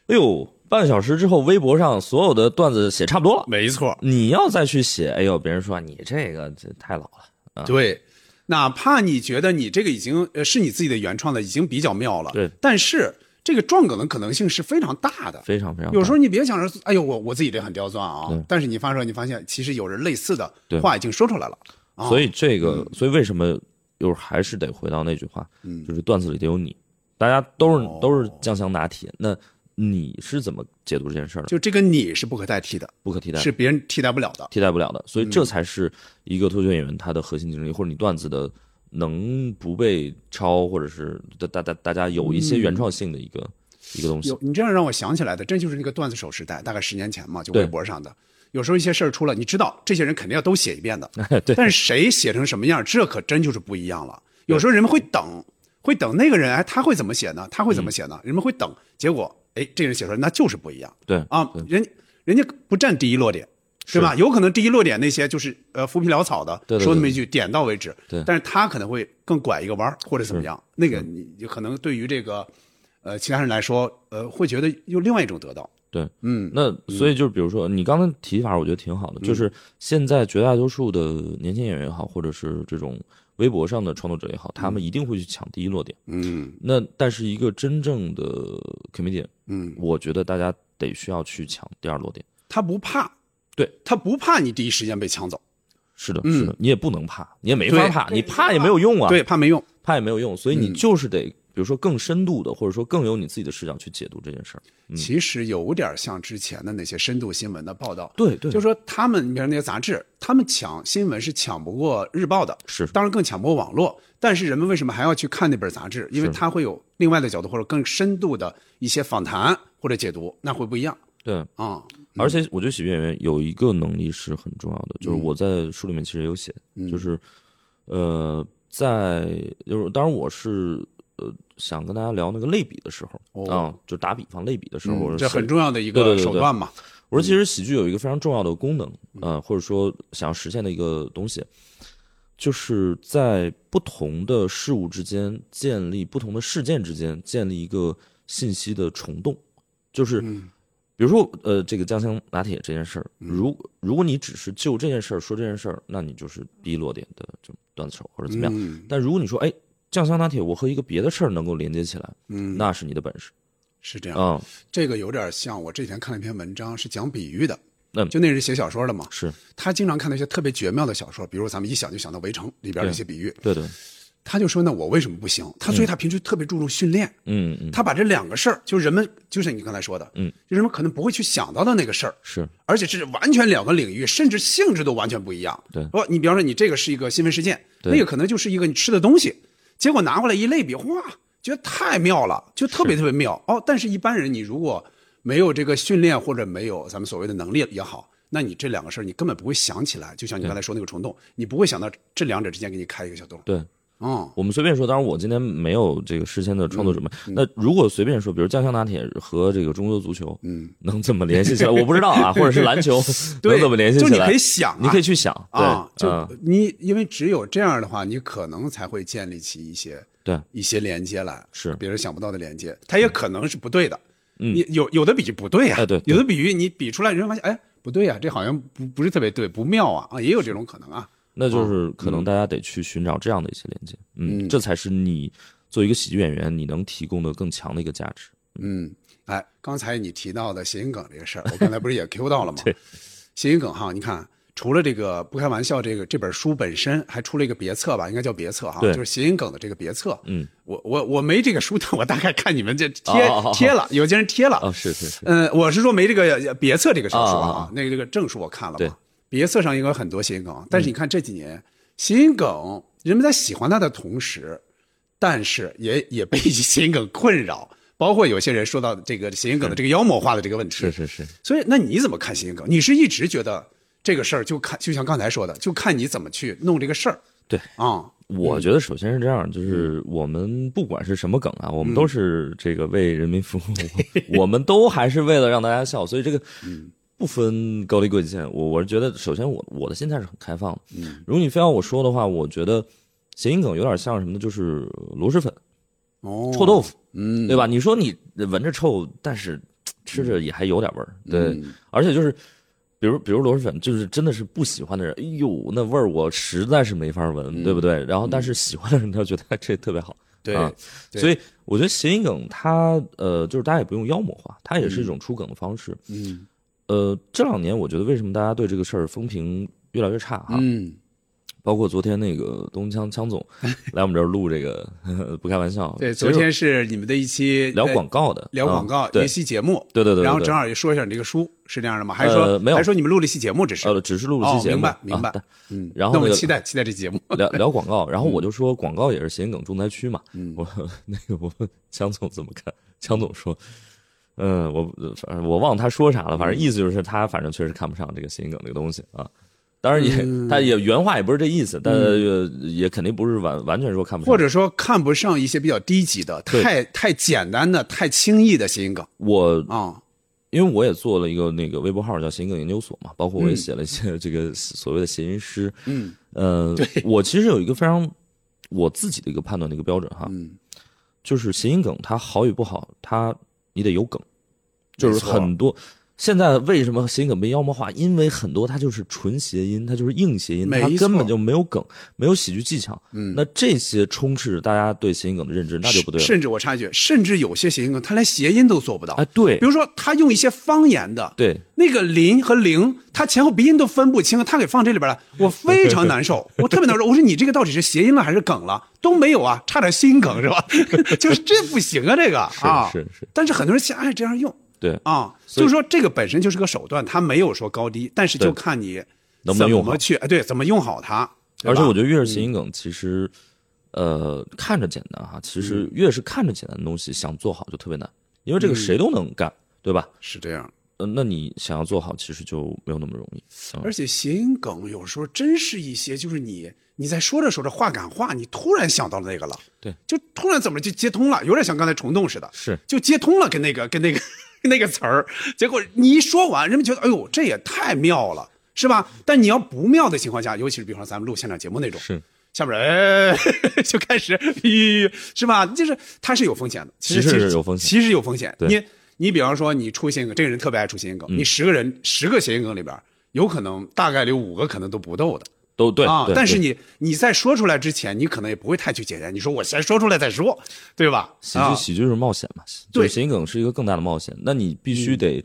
哎呦，半个小时之后，微博上所有的段子写差不多了。没错，你要再去写，哎呦，别人说你这个这太老了。对。哪怕你觉得你这个已经呃是你自己的原创的，已经比较妙了，对。但是这个撞梗的可能性是非常大的。非常非常。有时候你别想着，哎呦，我我自己这很刁钻啊对，但是你发出来，你发现其实有人类似的话已经说出来了。啊。所以这个，所以为什么又还是得回到那句话，就是段子里得有你，大家都是哦。都是酱香拿铁，那你是怎么解读这件事儿的？就这个你是不可代替的，不可替代，是别人替代不了的。替代不了的。所以这才是一个脱口秀演员他的核心竞争力，或者你段子的能不被抄，或者是大大大大家有一些原创性的一个、一个东西有。你这样让我想起来的，这就是那个段子手时代，大概十年前嘛，就微博上的。有时候一些事儿出了，你知道这些人肯定要都写一遍的，(laughs) 对但是谁写成什么样，这可真就是不一样了。有时候人们会等，会等那个人，哎，他会怎么写呢？他会怎么写呢？人们会等，结果，哎，这个人写出来那就是不一样对啊，人人家不占第一落点。对吧？有可能第一落点那些就是呃浮皮潦草的，说那么一句，点到为止。对但是他可能会更拐一个弯儿或者怎么样。那个你你可能对于这个呃其他人来说，呃会觉得有另外一种得到。对，嗯，那所以就是比如说你刚才提法，我觉得挺好的，就是现在绝大多数的年轻演员也好，或者是这种微博上的创作者也好，他们一定会去抢第一落点。嗯。那但是一个真正的 comedian，嗯，我觉得大家得需要去抢第二落点。他不怕，对。他不怕你第一时间被抢走，是的，嗯。是的，你也不能怕，你也没法对怕，你怕也没有用啊，对，怕没用。怕也没有用，所以你嗯。就是得，比如说更深度的，或者说更有你自己的视角去解读这件事儿。其实有点像之前的那些深度新闻的报道。对对，就说他们，你比如那些杂志，他们抢新闻是抢不过日报的，是当然更抢不过网络。但是人们为什么还要去看那本杂志？因为是它会有另外的角度，或者更深度的一些访谈或者解读，那会不一样对。啊。而且我觉得喜剧演员有一个能力是很重要的，嗯就是我在书里面其实有写，就是呃，在就是当然我是呃想跟大家聊那个类比的时候啊、哦就打比方类比的时候，嗯这很重要的一个对对对手段嘛。我说，其实喜剧有一个非常重要的功能，呃，或者说想要实现的一个东西，就是在不同的事物之间建立不同的事件之间建立一个信息的虫洞，就是，比如说，呃，这个酱香拿铁这件事儿，如如果你只是就这件事儿说这件事儿，那你就是第一落点的就段子手或者怎么样。嗯。但如果你说，哎，酱香拿铁我和一个别的事儿能够连接起来，嗯，那是你的本事。是这样。啊、这个有点像我这几天看了一篇文章，是讲比喻的。嗯。就那人写小说的嘛，是。他经常看那些特别绝妙的小说，比如咱们一想就想到《围城》里边的一些比喻，对对，他就说呢，我为什么不行？他所以他平时特别注重训练，嗯嗯，他把这两个事儿，就是人们就像你刚才说的，嗯，就人们可能不会去想到的那个事儿，是。而且是完全两个领域，甚至性质都完全不一样。对。哦，你比方说你这个是一个新闻事件，对。那个可能就是一个你吃的东西，结果拿过来一类比，哇，觉得太妙了，就特别特别妙哦。但是一般人你如果没有这个训练或者没有咱们所谓的能力也好，那你这两个事儿你根本不会想起来。就像你刚才说那个虫洞，你不会想到这两者之间给你开一个小洞。对。嗯，我们随便说，当然我今天没有这个事先的创作准备。那如果随便说，比如酱香拿铁和这个中国足球，嗯，能怎么联系起来？我不知道啊，或者是篮球 (laughs) 能怎么联系起来？就你可以想、啊，你可以去想，对，啊，就嗯你因为只有这样的话，你可能才会建立起一些对一些连接来，是别人想不到的连接，它也可能是不对的。嗯你有有的比喻不对啊、哎对对有的比喻你比出来，人发现哎不对呀、这好像不不是特别对，不妙啊啊，也有这种可能啊。那就是可能大家得去寻找这样的一些连接，嗯，嗯这才是你作为一个喜剧演员你能提供的更强的一个价值。嗯，哎，刚才你提到的谐音梗这个事儿，我刚才不是也 Q 到了吗？(laughs) 对谐音梗哈，你看。除了这个不开玩笑，这个这本书本身还出了一个别册吧，应该叫别册哈，就是谐音梗的这个别册。嗯，我我我没这个书，但我大概看你们这贴贴了，有些人贴了。啊，是是是，嗯，我是说没这个别册这个小书啊那个这个证书我看了。别册上应该有很多谐音梗，但是你看这几年谐音梗，人们在喜欢它的同时，但是也也被谐音梗困扰，(laughs) 包括有些人说到这个谐音梗的这个妖魔化的这个问题。是是是，所以，那你怎么看谐音梗？你是一直觉得这个事儿就看，就像刚才说的，就看你怎么去弄这个事儿对。啊。我觉得首先是这样，就是我们不管是什么梗啊，我们都是这个为人民服务，我们都还是为了让大家笑，所以这个不分高低贵贱。我我是觉得，首先我我的心态是很开放的。如果你非要我说的话，我觉得谐音梗有点像什么呢？就是螺蛳粉、哦，臭豆腐，嗯，对吧？你说你闻着臭，但是吃着也还有点味儿，对。嗯而且就是，比如比如螺蛳粉，就是真的是不喜欢的人，哎呦，那味儿我实在是没法闻，对不对？然后但是喜欢的人他觉得哎这特别好，对啊，对所以我觉得谐音梗它呃，就是大家也不用妖魔化，它也是一种出梗的方式。嗯呃，这两年我觉得为什么大家对这个事儿风评越来越差哈？嗯包括昨天那个东枪枪总 (laughs) 来我们这儿录这个，不开玩笑，对，昨天是你们的一期聊呃广告的，聊广告啊对一期节目，对对对然后正好也说一下你这个书，是这样的吗？还是说呃没有还是说你们录了一期节目？只是呃，只是录了一期节目，哦明白明白啊嗯，然后我期待期待这期节目。(laughs) 聊聊广告，然后我就说广告也是谐音梗重灾区嘛。嗯我 (laughs) 那个我问江总怎么看，江总说，嗯，我反正我忘他说啥了，反正意思就是他反正确实看不上这个谐音梗这个东西啊。当然也，嗯他也原话也不是这意思，但呃也肯定不是完完全说看不上。或者说看不上一些比较低级的、太太简单的、太轻易的谐音梗我啊。因为我也做了一个那个微博号叫谐音梗研究所嘛，包括我也嗯写了一些这个所谓的谐音诗。嗯呃，(laughs) 我其实有一个非常我自己的一个判断的一个标准哈，嗯就是谐音梗它好与不好，它你得有梗，就是很多。现在为什么谐音梗被妖魔化？因为很多它就是纯谐音，它就是硬谐音，它根本就没有梗，没有喜剧技巧。嗯那这些充斥着大家对谐音梗的认知，那就不对了。甚至我插一句，甚至有些谐音梗，它连谐音都做不到。啊，对比如说，他用一些方言的，对，那个林和零，他前后鼻音都分不清，他给放这里边了，我非常难受，(laughs) 我特别难受。我说你这个到底是谐音了还是梗了？都没有啊，差点心梗是吧？(laughs) 就是这不行啊，这个啊，是是但是很多人现在爱这样用对，啊，就是说这个本身就是个手段，它没有说高低，但是就看你能不能用好怎么去，哎，对，怎么用好它。而且我觉得越是谐音梗，其实，呃，看着简单哈，其实嗯越是看着简单的东西，想做好就特别难，因为这个谁都能干，对吧？是这样。呃，那你想要做好，其实就没有那么容易。嗯而且谐音梗有时候真是一些，就是你你在说着说着话赶话，你突然想到了那个了，对，就突然怎么就接通了，有点像刚才虫洞似的，是就接通了跟那个跟那个 (laughs) 那个词儿，结果你一说完，人们觉得哎呦这也太妙了，是吧？但你要不妙的情况下，尤其是比方说咱们录现场节目那种，是，下边人、哎、(laughs) 就开始，咦，是吧？就是它是有风险的，其实是有风险其实有风险。你你比方说你出谐音梗，这个人特别爱出谐音梗，嗯你十个人十个谐音梗里边，有可能大概率有五个可能都不逗的都对啊。但是你你在说出来之前，你可能也不会太去检验，你说我先说出来再说，对吧？喜啊。剧喜剧是冒险嘛，对就是谐音梗是一个更大的冒险，那你必须得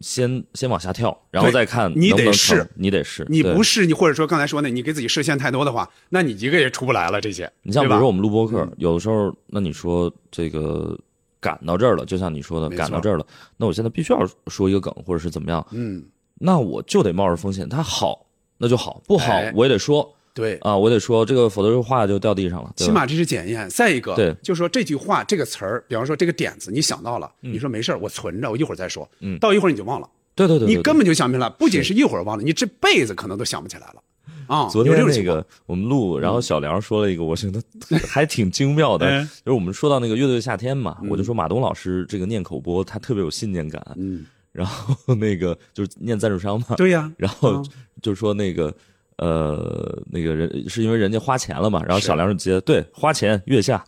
先先往下跳，然后对再看你得试成你得试，对。你不是你或者说刚才说那，你给自己设限太多的话，那你一个也出不来了。这些你像比如说我们录播课，有的时候，那你说这个赶到这儿了，就像你说的赶到这儿了，那我现在必须要说一个梗，或者是怎么样，嗯，那我就得冒着风险，它好那就好，不好哎。我也得说对。啊，我得说这个，否则这话就掉地上了。对吧？起码这是检验。再一个，对。就说这句话这个词儿，比方说这个点子你想到了，你说没事儿我存着，我一会儿再说。嗯。到一会儿你就忘了，对对对，对你根本就想不起来。不仅是一会儿忘了，你这辈子可能都想不起来了。啊，昨有这种情况。天那个我们录，然后小梁说了一个，我觉得还挺精妙的，嗯 (laughs) 就是我们说到那个乐队夏天嘛，我就说马东老师这个念口播，他特别有信念感，嗯，然后那个就是念赞助商嘛，对呀，然后嗯就是说那个呃那个人是因为人家花钱了嘛，然后小梁就接对花钱月下，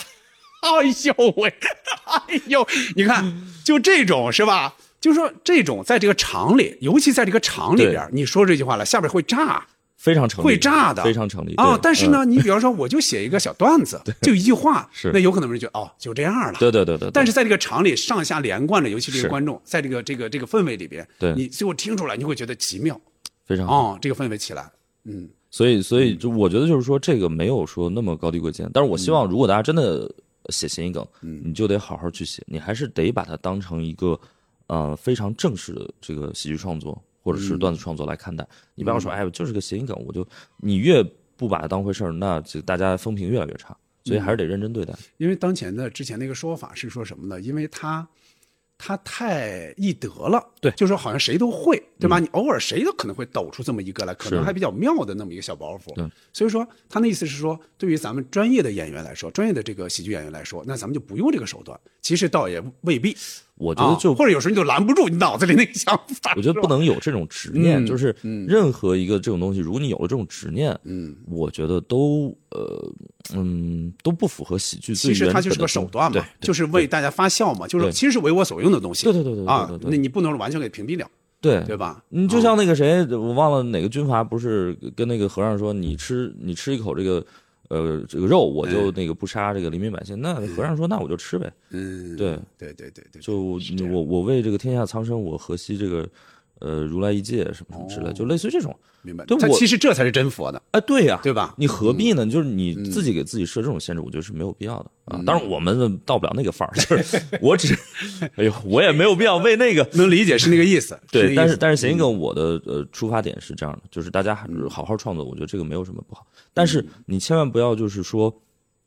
(laughs) 哎呦喂，哎呦，你看，就这种是吧？就说这种在这个厂里，尤其在这个厂里边，你说这句话了，下边会炸。非常成立，会炸的，非常成立啊。但是呢，你比方说，我就写一个小段子，就一句话，是那有可能人觉得哦，就这样了。对对对对对，但是在这个场里上下连贯着，尤其这是个观众在这个这个这个氛围里边，对你最后听出来，你会觉得奇妙非常好。哦，这个氛围起来，嗯，所以，所以就我觉得就是说，这个没有说那么高低贵贱。但是我希望，如果大家真的写谐音梗，嗯你就得好好去写，你还是得把它当成一个呃非常正式的这个喜剧创作或者是段子创作来看待。你不要说，哎，就是个谐音梗，我就你越不把它当回事儿，那这大家风评越来越差。所以还是得认真对待。因为当前的之前那个说法是说什么呢？因为他他太易得了，对嗯就是说好像谁都会，对吧？你偶尔谁都可能会抖出这么一个来，可能还比较妙的那么一个小包袱。对，所以说他那意思是说，对于咱们专业的演员来说，专业的这个喜剧演员来说，那咱们就不用这个手段。其实倒也未必，我觉得就啊或者有时候你就拦不住你脑子里那个想法。我觉得不能有这种执念，嗯就是任何一个这种东西，如果你有了这种执念，嗯，我觉得都呃嗯都不符合喜剧最其实它就是个手段嘛，就是为大家发笑嘛，就是对其实是为我所用的东西。对对对对对啊那你不能完全给屏蔽掉，对对吧？你就像那个谁，我忘了哪个军阀不是跟那个和尚说，你吃你吃一口这个，呃，这个肉，我就那个不杀这个黎民百姓。那和尚说，那我就吃呗。嗯，对，对对对对，就我我为这个天下苍生，我何惜这个，呃，如来一戒什么什么之类，就类似于这种。明白。他对我其实这才是真佛的，哎，对呀，对吧？你何必呢？就是你自己给自己设这种限制，我觉得是没有必要的啊。当然，我们到不了那个范儿，就是 (laughs) 我只，(laughs) 哎呦，我也没有必要为那个。(laughs) 能理解是那个意思。对，但是是但是谐音梗我的呃出发点是这样的，就是大家还是好好创作，我觉得这个没有什么不好。但是你千万不要就是说，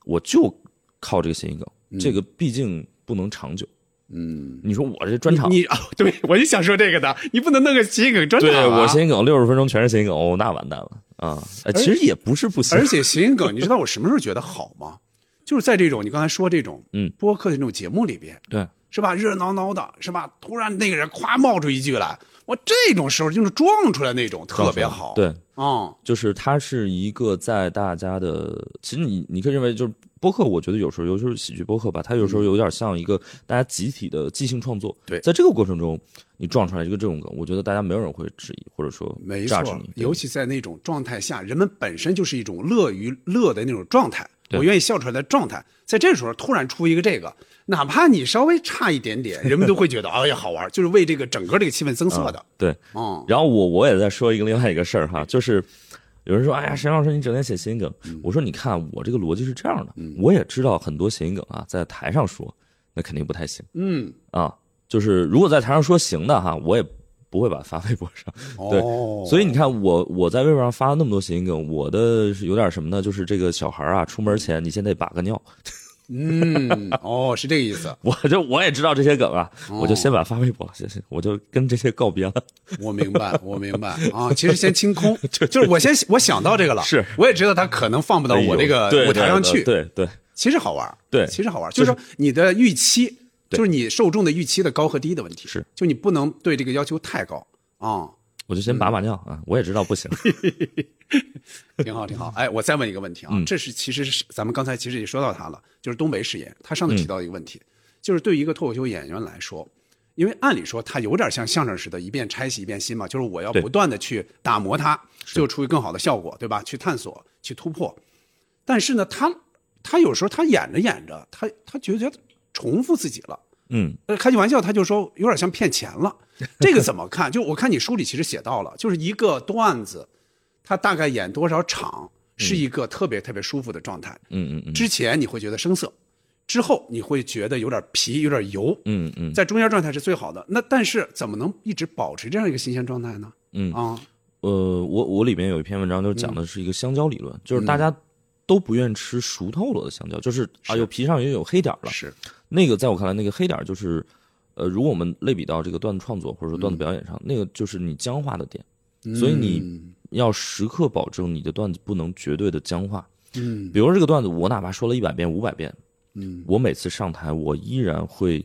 我就靠这个谐音梗，这个毕竟不能长久。嗯，你说我这专场，你啊，对我就想说这个的，你不能弄个谐音梗专场对啊我谐音梗六十分钟全是谐音梗，哦，那完蛋了啊！哎其实也不是不行而，且谐音梗，你知道我什么时候觉得好吗？就是在这种你刚才说这种嗯播客的这种节目里边，对，是吧？热闹闹的，是吧？突然那个人夸冒出一句来，我这种时候就是撞出来那种特别好。对，嗯，就是它是一个在大家的，其实你你可以认为就是播客，我觉得有时候，尤其是喜剧播客吧，它有时候有点像一个大家集体的即兴创作。对在这个过程中，你撞出来一个这种梗，我觉得大家没有人会质疑，或者说没错尤其在那种状态下，人们本身就是一种乐于乐的那种状态，对我愿意笑出来的状态，在这时候突然出一个这个，哪怕你稍微差一点点，(laughs) 人们都会觉得哎呀好玩，就是为这个整个这个气氛增色的。对，嗯，然后我我也在说一个另外一个事儿哈，就是有人说，哎呀，沈老师你整天写谐音梗，嗯。我说你看我这个逻辑是这样的，我也知道很多谐音梗啊，在台上说那肯定不太行。嗯，啊，就是如果在台上说行的哈，我也不会把它发微博上。对。哦，所以你看我我在微博上发了那么多谐音梗，我的是有点什么呢？就是这个小孩啊，出门前你先得把个尿，嗯，哦，是这个意思，(laughs) 我就我也知道这些梗啊，哦。我就先把它发微博了，行行，我就跟这些告别了。我明白，我明白。啊。其实先清空，(laughs) 就是我先我想到这个了，是。我也知道他可能放不到我这个舞台上去，对对对。其实好玩，对。其实好玩，就就是是说你的预期，对就是你受众的预期的高和低的问题，是，就你不能对这个要求太高啊。我就先把把尿啊，我也知道不行。(laughs) 挺好，挺好。哎，我再问一个问题啊，嗯这是其实是咱们刚才其实也说到他了，就是东北誓言，他上次嗯提到一个问题，就是对于一个脱口秀演员来说，因为按理说他有点像相声似的，一遍拆洗一遍新嘛，就是我要不断的去打磨它，最后出于更好的效果，对吧？去探索，去突破。但是呢，他他有时候他演着演着，他他觉得重复自己了。嗯，呃，开句玩笑，他就说有点像骗钱了。(laughs) 这个怎么看？就我看你书里其实写到了，就是一个段子，他大概演多少场是一个特别特别舒服的状态。嗯嗯嗯之前你会觉得生涩，之后你会觉得有点皮，有点油，嗯嗯在中间状态是最好的。那但是怎么能一直保持这样一个新鲜状态呢？嗯啊，呃，我我里面有一篇文章，就讲的是一个香蕉理论，嗯就是大家都不愿吃熟透了的香蕉，就是啊，有皮上也有黑点儿了。是，那个在我看来，那个黑点儿就是，呃，如果我们类比到这个段子创作或者说段子表演上，那个就是你僵化的点，所以你嗯要时刻保证你的段子不能绝对的僵化。嗯。比如说这个段子，我哪怕说了一百遍、五百遍，嗯。我每次上台，我依然会，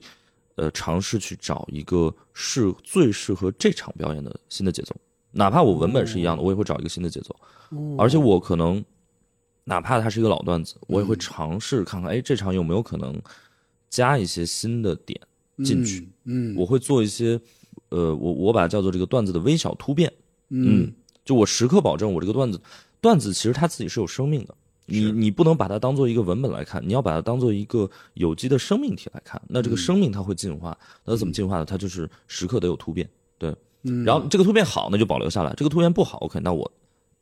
呃，尝试去找一个是最适合这场表演的新的节奏，哪怕我文本是一样的，我也会找一个新的节奏，哦。而且我可能，哪怕它是一个老段子，我也会尝试看看，哎，这场有没有可能加一些新的点进去，嗯，嗯我会做一些，呃，我我把它叫做这个段子的微小突变，嗯就我时刻保证我这个段子，段子其实它自己是有生命的。你你不能把它当做一个文本来看，你要把它当做一个有机的生命体来看。那这个生命它会进化，那怎么进化呢？它就是时刻得有突变，对。然后这个突变好，那就保留下来；这个突变不好，OK，那我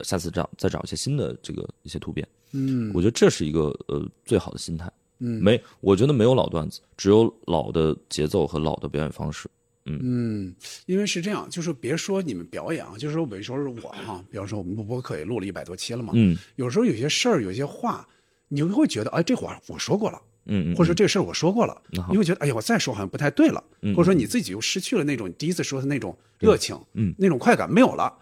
下次找再找一些新的这个一些突变。嗯我觉得这是一个呃最好的心态。嗯没，我觉得没有老段子，只有老的节奏和老的表演方式。嗯，因为是这样，就是别说你们表演啊，就是说，比如说是我哈，比方说我们播客也录了一百多期了嘛，嗯有时候有些事儿，有些话，你会觉得，哎，这话我说过了。嗯嗯，或者说这事儿我说过了，你会觉得哎呀，我再说好像不太对了，嗯或者说你自己又失去了那种第一次说的那种热情，嗯那种快感没有了。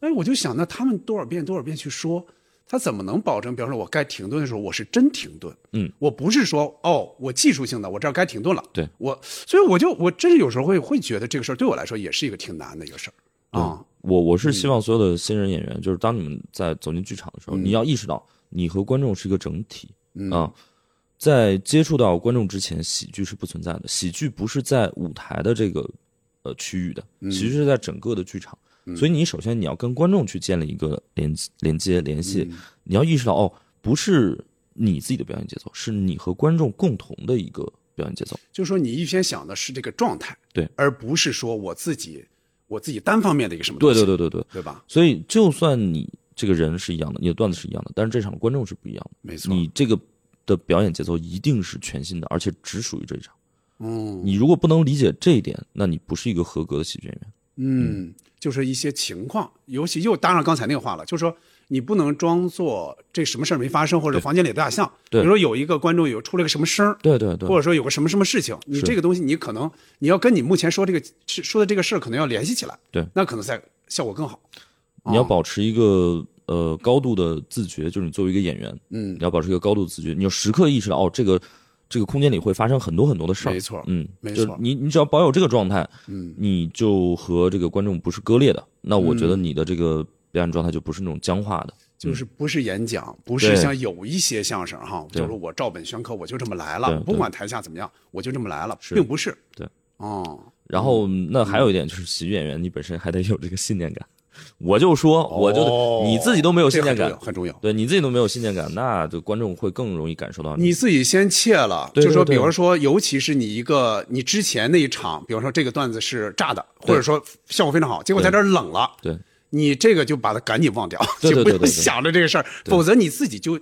哎，我就想，那他们多少遍多少遍去说，他怎么能保证？比方说，我该停顿的时候，我是真停顿，嗯，我不是说哦，我技术性的，我这儿该停顿了，对我，所以我就我真是有时候会会觉得这个事儿对我来说也是一个挺难的一个事儿啊，我我是希望所有的新人演员，就是当你们在走进剧场的时候，你要意识到你和观众是一个整体啊。在接触到观众之前，喜剧是不存在的。喜剧不是在舞台的这个呃区域的，喜剧是在整个的剧场。所以你首先你要跟观众去建立一个连连接联系，你要意识到哦，不是你自己的表演节奏，是你和观众共同的一个表演节奏。就是说你预先想的是这个状态，对，而不是说我自己我自己单方面的一个什么对东西，对对对对。对吧？所以就算你这个人是一样的，你的段子是一样的，但是这场观众是不一样的。没错，你这个的表演节奏一定是全新的，而且只属于这一场。嗯你如果不能理解这一点，那你不是一个合格的喜剧演员。嗯，就是一些情况，尤其又搭上刚才那个话了，就是说你不能装作这什么事儿没发生，或者房间里的大象。对比如说有一个观众有出了个什么声儿，对对对，或者说有个什么什么事情，你这个东西你可能你要跟你目前说这个说的这个事儿可能要联系起来，对那可能才效果更好。你要哦保持一个呃高度的自觉，就是你作为一个演员，嗯你要保持一个高度自觉，你要时刻意识到哦，这个这个空间里会发生很多很多的事儿。没错嗯，没错你你只要保有这个状态，嗯，你就和这个观众不是割裂的。那我觉得你的这个表演状态就不是那种僵化的。就是不是演讲，不是像有一些相声哈，就是我照本宣科，我就这么来了，对不管台下怎么样，我就这么来了，并不是。对，哦，然后那还有一点就是喜剧演员，你本身还得有这个信念感。我就说，我就哦你自己都没有信念感很重要，，很重要。对你自己都没有信念感，那就观众会更容易感受到你自己先怯了，对就说，比如说，尤其是你一个你之前那一场，比方说这个段子是炸的，或者说效果非常好，结果在这儿冷了，对你这个就把它赶紧忘掉，就不要对对对对对想着这个事儿，否则你自己就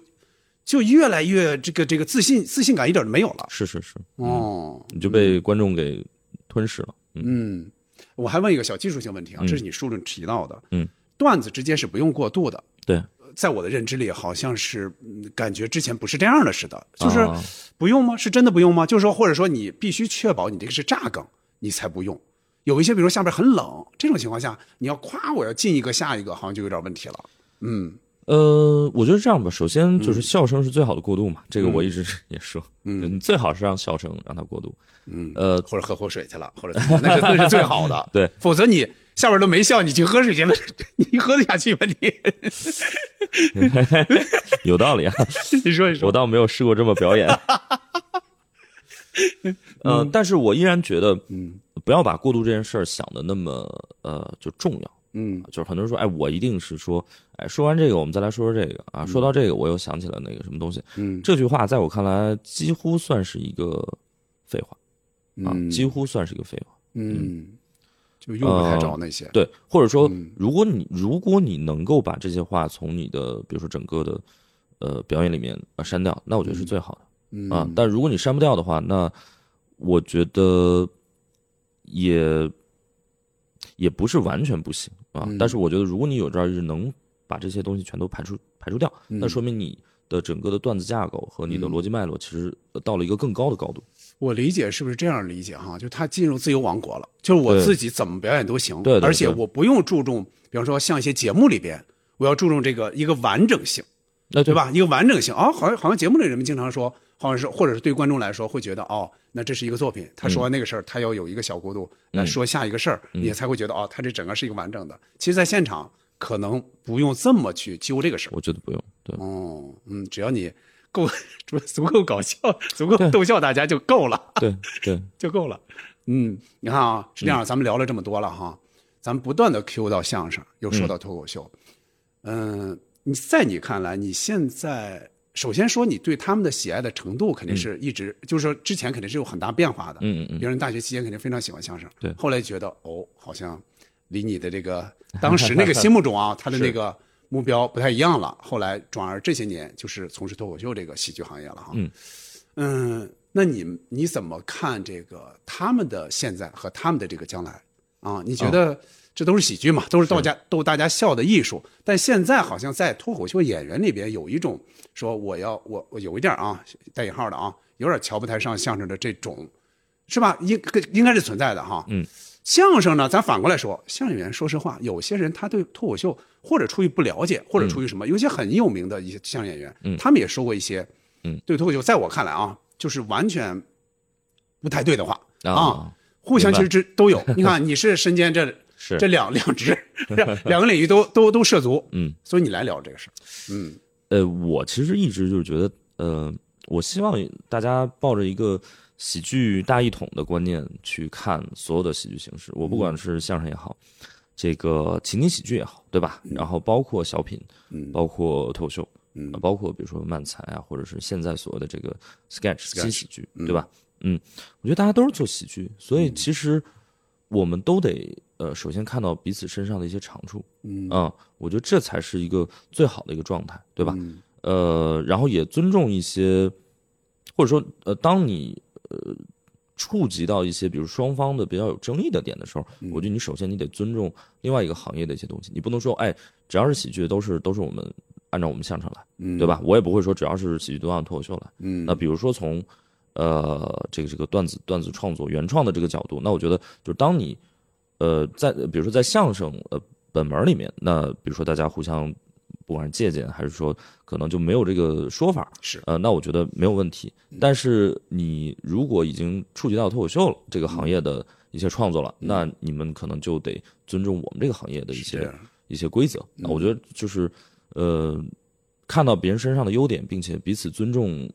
就越来越这个这个自信自信感一点都没有了。是是是，哦，你就被观众给吞噬了。嗯，嗯，我还问一个小技术性问题啊，这是你书里提到的，嗯，段子之间是不用过渡的。对，在我的认知里，好像是嗯感觉之前不是这样的似的，就是啊不用吗？是真的不用吗？就是说，或者说你必须确保你这个是炸梗，你才不用。有一些，比如下边很冷这种情况下，你要夸我要进一个下一个，好像就有点问题了。嗯呃，我觉得这样吧，首先就是笑声是最好的过渡嘛，这个我一直 (laughs) 也说，嗯你最好是让笑声让它过渡。嗯，呃，或者喝口水去了，或者那是那是最好的。(laughs) 对，否则你下边都没笑，你去喝水去了，(laughs) 你喝得下去吗？你有道理啊，你说一说，我倒没有试过这么表演。呃，但是我依然觉得，嗯不要把过渡这件事儿想的那么呃就重要。嗯就是很多人说，哎，我一定是说，哎，说完这个，我们再来说说这个啊。说到这个，我又想起了那个什么东西。嗯这句话在我看来，几乎算是一个废话啊，嗯几乎算是一个废话。嗯，就用不太着那些。对，或者说嗯，如果你如果你能够把这些话从你的比如说整个的呃表演里面啊删掉，那我觉得是最好的。嗯啊，但如果你删不掉的话，那我觉得也也不是完全不行啊。嗯但是我觉得，如果你有朝一日能把这些东西全都排除排除掉，嗯那说明你的整个的段子架构和你的逻辑脉络其实呃到了一个更高的高度。我理解是不是这样理解哈？就他进入自由王国了，就是我自己怎么表演都行，对对而且我不用注重，比方说像一些节目里边，我要注重这个一个完整性，那对？吧？一个完整性啊、好像好像节目里人们经常说，好像是或者是对观众来说会觉得哦，那这是一个作品，他说完那个事儿，他要有一个小过渡来说下一个事儿，你才会觉得哦，他这整个是一个完整的。其实，在现场可能不用这么去揪这个事儿。我觉得不用。对，哦，嗯，只要你够 (laughs) 足足够搞笑，足够逗笑大家就够了。对对，(laughs) 就够了。嗯，你看啊，是这样，咱们聊了这么多了哈。咱们不断的 Q 到相声，又说到脱口秀，嗯、你在你看来，你现在首先说你对他们的喜爱的程度肯定是一直，就是说之前肯定是有很大变化的。嗯嗯嗯别人大学期间肯定非常喜欢相声，对后来觉得哦，好像离你的这个当时那个心目中啊，他的那个目标不太一样了。(laughs) 后来转而这些年就是从事脱口秀这个喜剧行业了哈。嗯嗯，那你你怎么看这个他们的现在和他们的这个将来啊？你觉得这都是喜剧嘛，都是逗家逗大家笑的艺术。但现在好像在脱口秀演员里边有一种说我要我我有一点啊带引号的啊，有点瞧不太上相声的这种，是吧？应应该是存在的哈。嗯。相声呢，咱反过来说，相声演员说实话，有些人他对脱口秀或者出于不了解，或者出于什么，有一些很有名的一些相声演员，他们也说过一些，嗯，对脱口秀，在我看来啊，就是完全不太对的话啊互相其实这都有。(laughs) 你看，你是身兼这是。这两两只，两个领域都都都涉足，嗯，所以你来聊这个事儿，嗯。呃，我其实一直就是觉得，呃，我希望大家抱着一个喜剧大一统的观念去看所有的喜剧形式。我不管是相声也好，这个情景喜剧也好，对吧？然后包括小品，嗯。包括脱口秀，嗯。呃包括比如说漫才啊，或者是现在所谓的这个 sketch 新 Sketch，喜剧，对吧？嗯，我觉得大家都是做喜剧，所嗯。以其实我们都得呃，首先看到彼此身上的一些长处，嗯啊、我觉得这才是一个最好的一个状态，对吧？嗯呃，然后也尊重一些，或者说呃，当你呃触及到一些比如双方的比较有争议的点的时候，嗯我觉得你首先你得尊重另外一个行业的一些东西，你不能说哎，只要是喜剧都是都是我们按照我们相声来，嗯，对吧？我也不会说只要是喜剧都按脱口秀来。嗯，那比如说从呃这个这个段子段子创作原创的这个角度，那我觉得就是当你呃在比如说在相声呃本门里面，那比如说大家互相不管是借鉴还是说可能就没有这个说法，是呃那我觉得没有问题。但是你如果已经触及到脱口秀了这个行业的一些创作了，那你们可能就得尊重我们这个行业的一些一些规则。那我觉得就是呃看到别人身上的优点，并且彼此尊重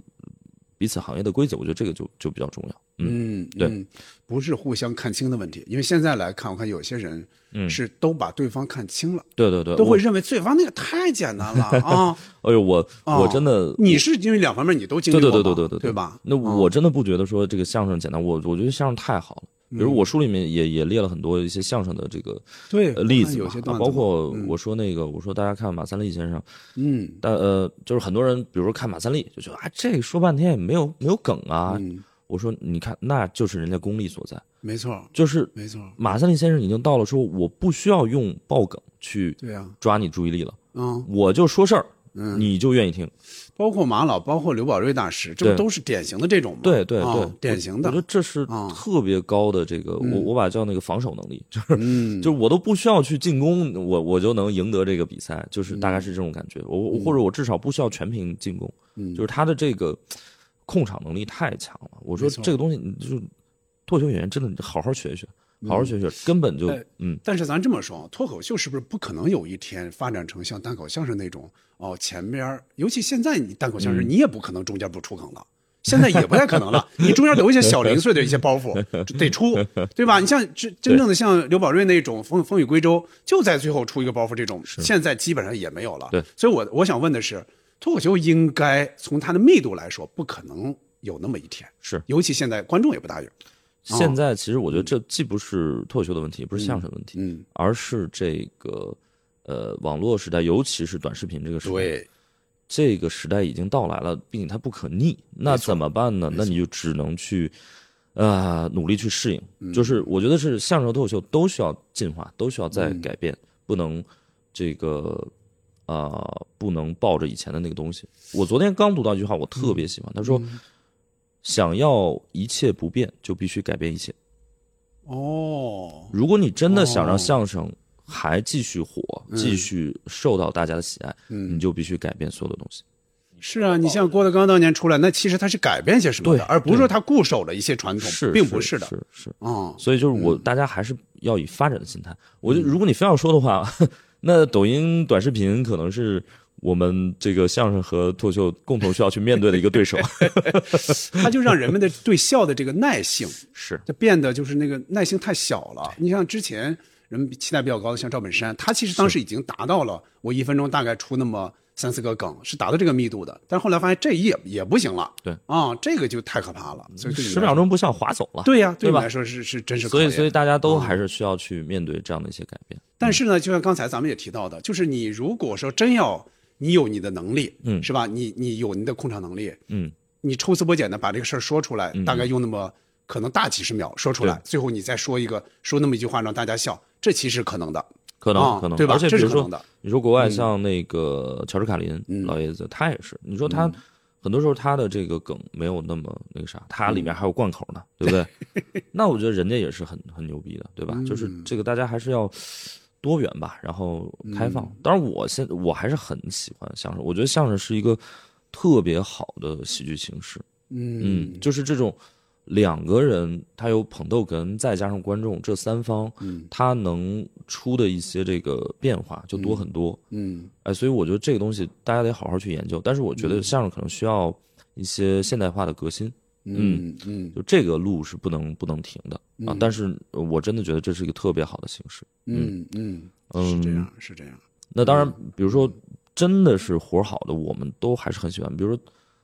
彼此行业的规则，我觉得这个就就比较重要。嗯，嗯，对嗯，不是互相看清的问题，因为现在来看，我看有些人嗯是都把对方看清了，对对对，都会认为对方那个太简单了 (laughs) 啊。哎呦，我啊我真的你是因为两方面你都经历对对对对对对吧？那嗯我真的不觉得说这个相声简单，我我觉得相声太好了。比如我书里面也也列了很多一些相声的这个对呃例子嘛有些段子啊包括我说那个我说大家看马三立先生，嗯。但呃就是很多人比如说看马三立就觉得啊这说半天也没有没有梗啊，嗯，我说你看那就是人家功力所在，没错就是没错，马三立先生已经到了说我不需要用爆梗去抓你注意力了，嗯，我就说事儿，嗯。你就愿意听。包括马老，包括刘宝瑞大师，这不都是典型的这种吗？对对啊对，典型的。我觉，得这是啊。特别高的这个，我我把它叫那个防守能力，就是嗯，(laughs) 就是我都不需要去进攻，我我就能赢得这个比赛，就是大概是这种感觉。我我或者我至少不需要全凭进攻，嗯。就是他的这个控场能力太强了。我说这个东西，你就是脱口秀演员真的你好好学一学，好好学学，根本就哎嗯但是咱这么说，脱口秀是不是不可能有一天发展成像单口相声那种？哦，前边儿尤其现在你单口嗯相声，你也不可能中间不出梗了。现在也不太可能了，(laughs) 你中间有一些小零碎的一些包袱得出，(laughs) 对吧？你像真真正的像刘宝瑞那种风风雨归舟，就在最后出一个包袱，这种现在基本上也没有了。对，所以我我想问的是，脱口秀应该从它的密度来说，不可能有那么一天，是。尤其现在观众也不大有。现在其实我觉得这既不是脱口秀的问题，也不是相声的问题，嗯，而是这个呃网络时代，尤其是短视频这个时代，对，这个时代已经到来了，并且它不可逆，那怎么办呢？那你就只能去，呃，努力去适应。嗯。就是我觉得是相声和脱口秀都需要进化，都需要再改变，不能这个啊、呃不能抱着以前的那个东西。我昨天刚读到一句话，我特别喜欢，他说：“想要一切不变，就必须改变一切。哦，如果你真的想哦让相声还继续火，继续受到大家的喜爱，嗯你就必须改变所有的东西。”是啊，你像郭德纲当年出来，那其实他是改变些什么的，对而不是说他固守了一些传统，是，并不是的。是是是。哦，所以就是我，大家还是要以发展的心态。我就如果你非要说的话，(laughs) 那抖音短视频可能是我们这个相声和脱口秀共同需要去面对的一个对手。(laughs) 他就让人们的对笑的这个耐性，是，就变得就是那个耐性太小了。你像之前人们期待比较高的，像赵本山，他其实当时已经达到了我一分钟大概出那么三四个梗，是达到这个密度的。但是后来发现这也也不行了，对啊，这个就太可怕了。所以对十秒钟不像划走了，对呀、对对吧你来说是是真是。所以所以大家都还是需要去面对这样的一些改变。但是呢，就像刚才咱们也提到的，就是你如果说真要你有你的能力，嗯。是吧？你你有你的控场能力，嗯，你抽丝剥茧的把这个事儿说出来，大概用那么可能大几十秒说出来，最后你再说一个说那么一句话让大家笑，这其实可能的。可能、啊可能，对吧？而且比如说这是可能的，你说国外像那个乔治卡林、嗯。老爷子，他也是，你说他、很多时候他的这个梗没有那么那个啥，他里面还有贯口呢，对不对？(laughs) 那我觉得人家也是很很牛逼的，对吧？就是这个大家还是要多元吧，然后开放。当然，我现我还是很喜欢相声，我觉得相声是一个特别好的喜剧形式。嗯嗯，就是这种两个人，他有捧逗哏，再加上观众这三方，嗯他能出的一些这个变化就多很多。嗯哎，所以我觉得这个东西大家得好好去研究。但是我觉得相声可能需要一些现代化的革新，嗯嗯就这个路是不能不能停的啊。但是呃我真的觉得这是一个特别好的形式。嗯嗯，嗯是这样是这样。那当然，比如说真的是活好的，我们都还是很喜欢。比如说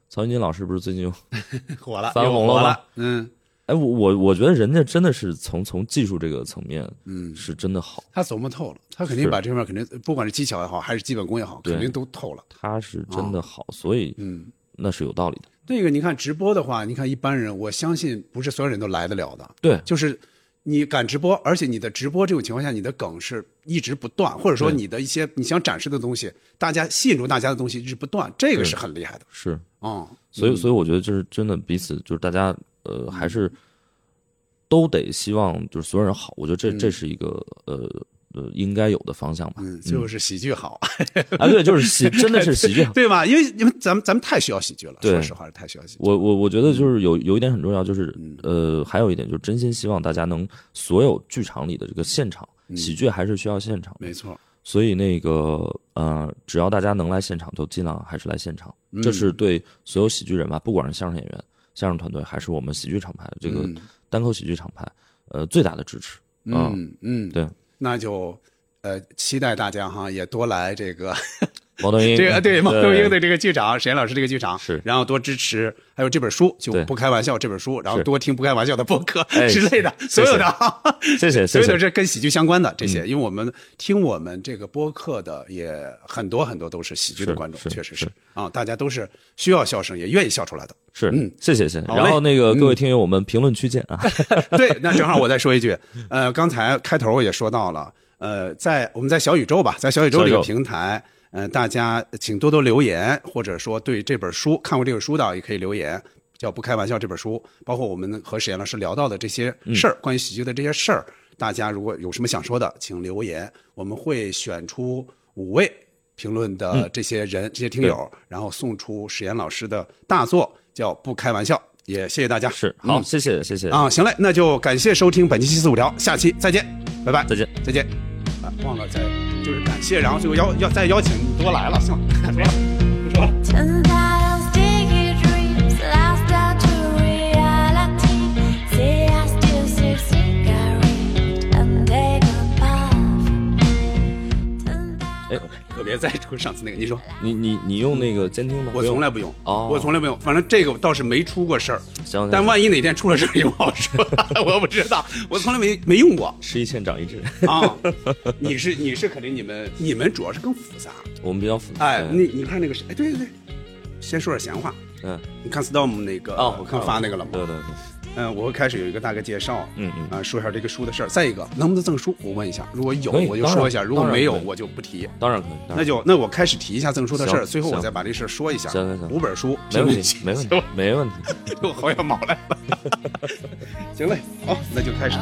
曹云金老师不是最近有 (laughs) 火了，翻红了吗。嗯哎，我我我觉得人家真的是从从技术这个层面嗯，是真的好，他琢磨透了，他肯定把这方面肯定不管是技巧也好，还是基本功也好，对肯定都透了。他是真的好，所以嗯。那是有道理的。那个你看直播的话，你看一般人，我相信不是所有人都来得了的。对，就是你敢直播，而且你的直播这种情况下，你的梗是一直不断，或者说你的一些你想展示的东西，大家吸引住大家的东西一直不断，这个是是很厉害的。是，嗯，所以所以我觉得就是真的彼此就是大家呃还是都得希望就是所有人好，我觉得这这是一个呃呃应该有的方向吧。嗯，就是喜剧好，啊，对，就是喜，(laughs) 真的是喜剧好。(laughs) 对吧？因为因为咱们咱们太需要喜剧了，对。说实话是太需要喜剧。我我我觉得就是有有一点很重要，就是呃，还有一点就是真心希望大家能所有剧场里的这个现场喜剧还是需要现场，没错，所以那个呃，只要大家能来现场，就尽量还是来现场，这是对所有喜剧人吧，不管是相声演员、相声团队，还是我们喜剧厂牌这个单口喜剧厂牌，呃，最大的支持。啊。嗯嗯，对，那就呃期待大家哈也多来这个毛德英这个对毛东英的这个剧场，沈岩老师这个剧场是。然后多支持，还有这本书就不开玩笑这本书，然后多听不开玩笑的播客哎 (laughs) 之类的，所有的。啊。谢谢 (laughs) 所有的谢谢，这跟喜剧相关的这嗯。些，因为我们听我们这个播客的也很多很多都是喜剧的观众，确实是。是。啊，大家都是需要笑声，也愿意笑出来的。是。嗯谢谢谢谢。然后那个各位听友，我们评论区见啊。(laughs) 对，那正好我再说一句，呃，刚才开头我也说到了，呃，在我们在小宇宙吧，在小宇宙这个平台，呃，大家请多多留言，或者说对这本书看过这本书的也可以留言。叫《不开玩笑》这本书，包括我们和史岩老师聊到的这些事儿，关于喜剧的这些事儿，大家如果有什么想说的，请留言，我们会选出五位评论的这些人、这些听友，然后送出史岩老师的大作，叫《不开玩笑》，也谢谢大家。是好，嗯谢谢谢谢，啊，行嘞，那就感谢收听本期七四五条，下期再见，拜拜，再见。再见。啊，忘了再就是感谢，然后最后邀要再邀请你多来了，算 (laughs) 了，不说了，不说了。别再出上次那个，你说你你你用那个监听吗？我从来不用，哦我从来不用，反正这个倒是没出过事儿，行，但万一哪天出了事儿也不好说，(laughs) 我不知道，我从来没没用过吃一堑长一智，啊。你是你是肯定你们你们主要是更复杂，我们比较复杂。哎，你你看那个谁，哎，对对对，先说点闲话。嗯，你看 Storm 那个哦，我看发那个了吗？对对对，嗯，我会开始有一个大概介绍，嗯嗯啊，说一下这个书的事儿。再一个，能不能赠书？我问一下，如果有我就说一下，如果没有我就不提。当然可以，那就那我开始提一下赠书的事儿，最后我再把这事儿说一下。行行行五本书，没问题，行没问题，没问题。(laughs) 我好像毛来了。(laughs) 行嘞，好，那就开始。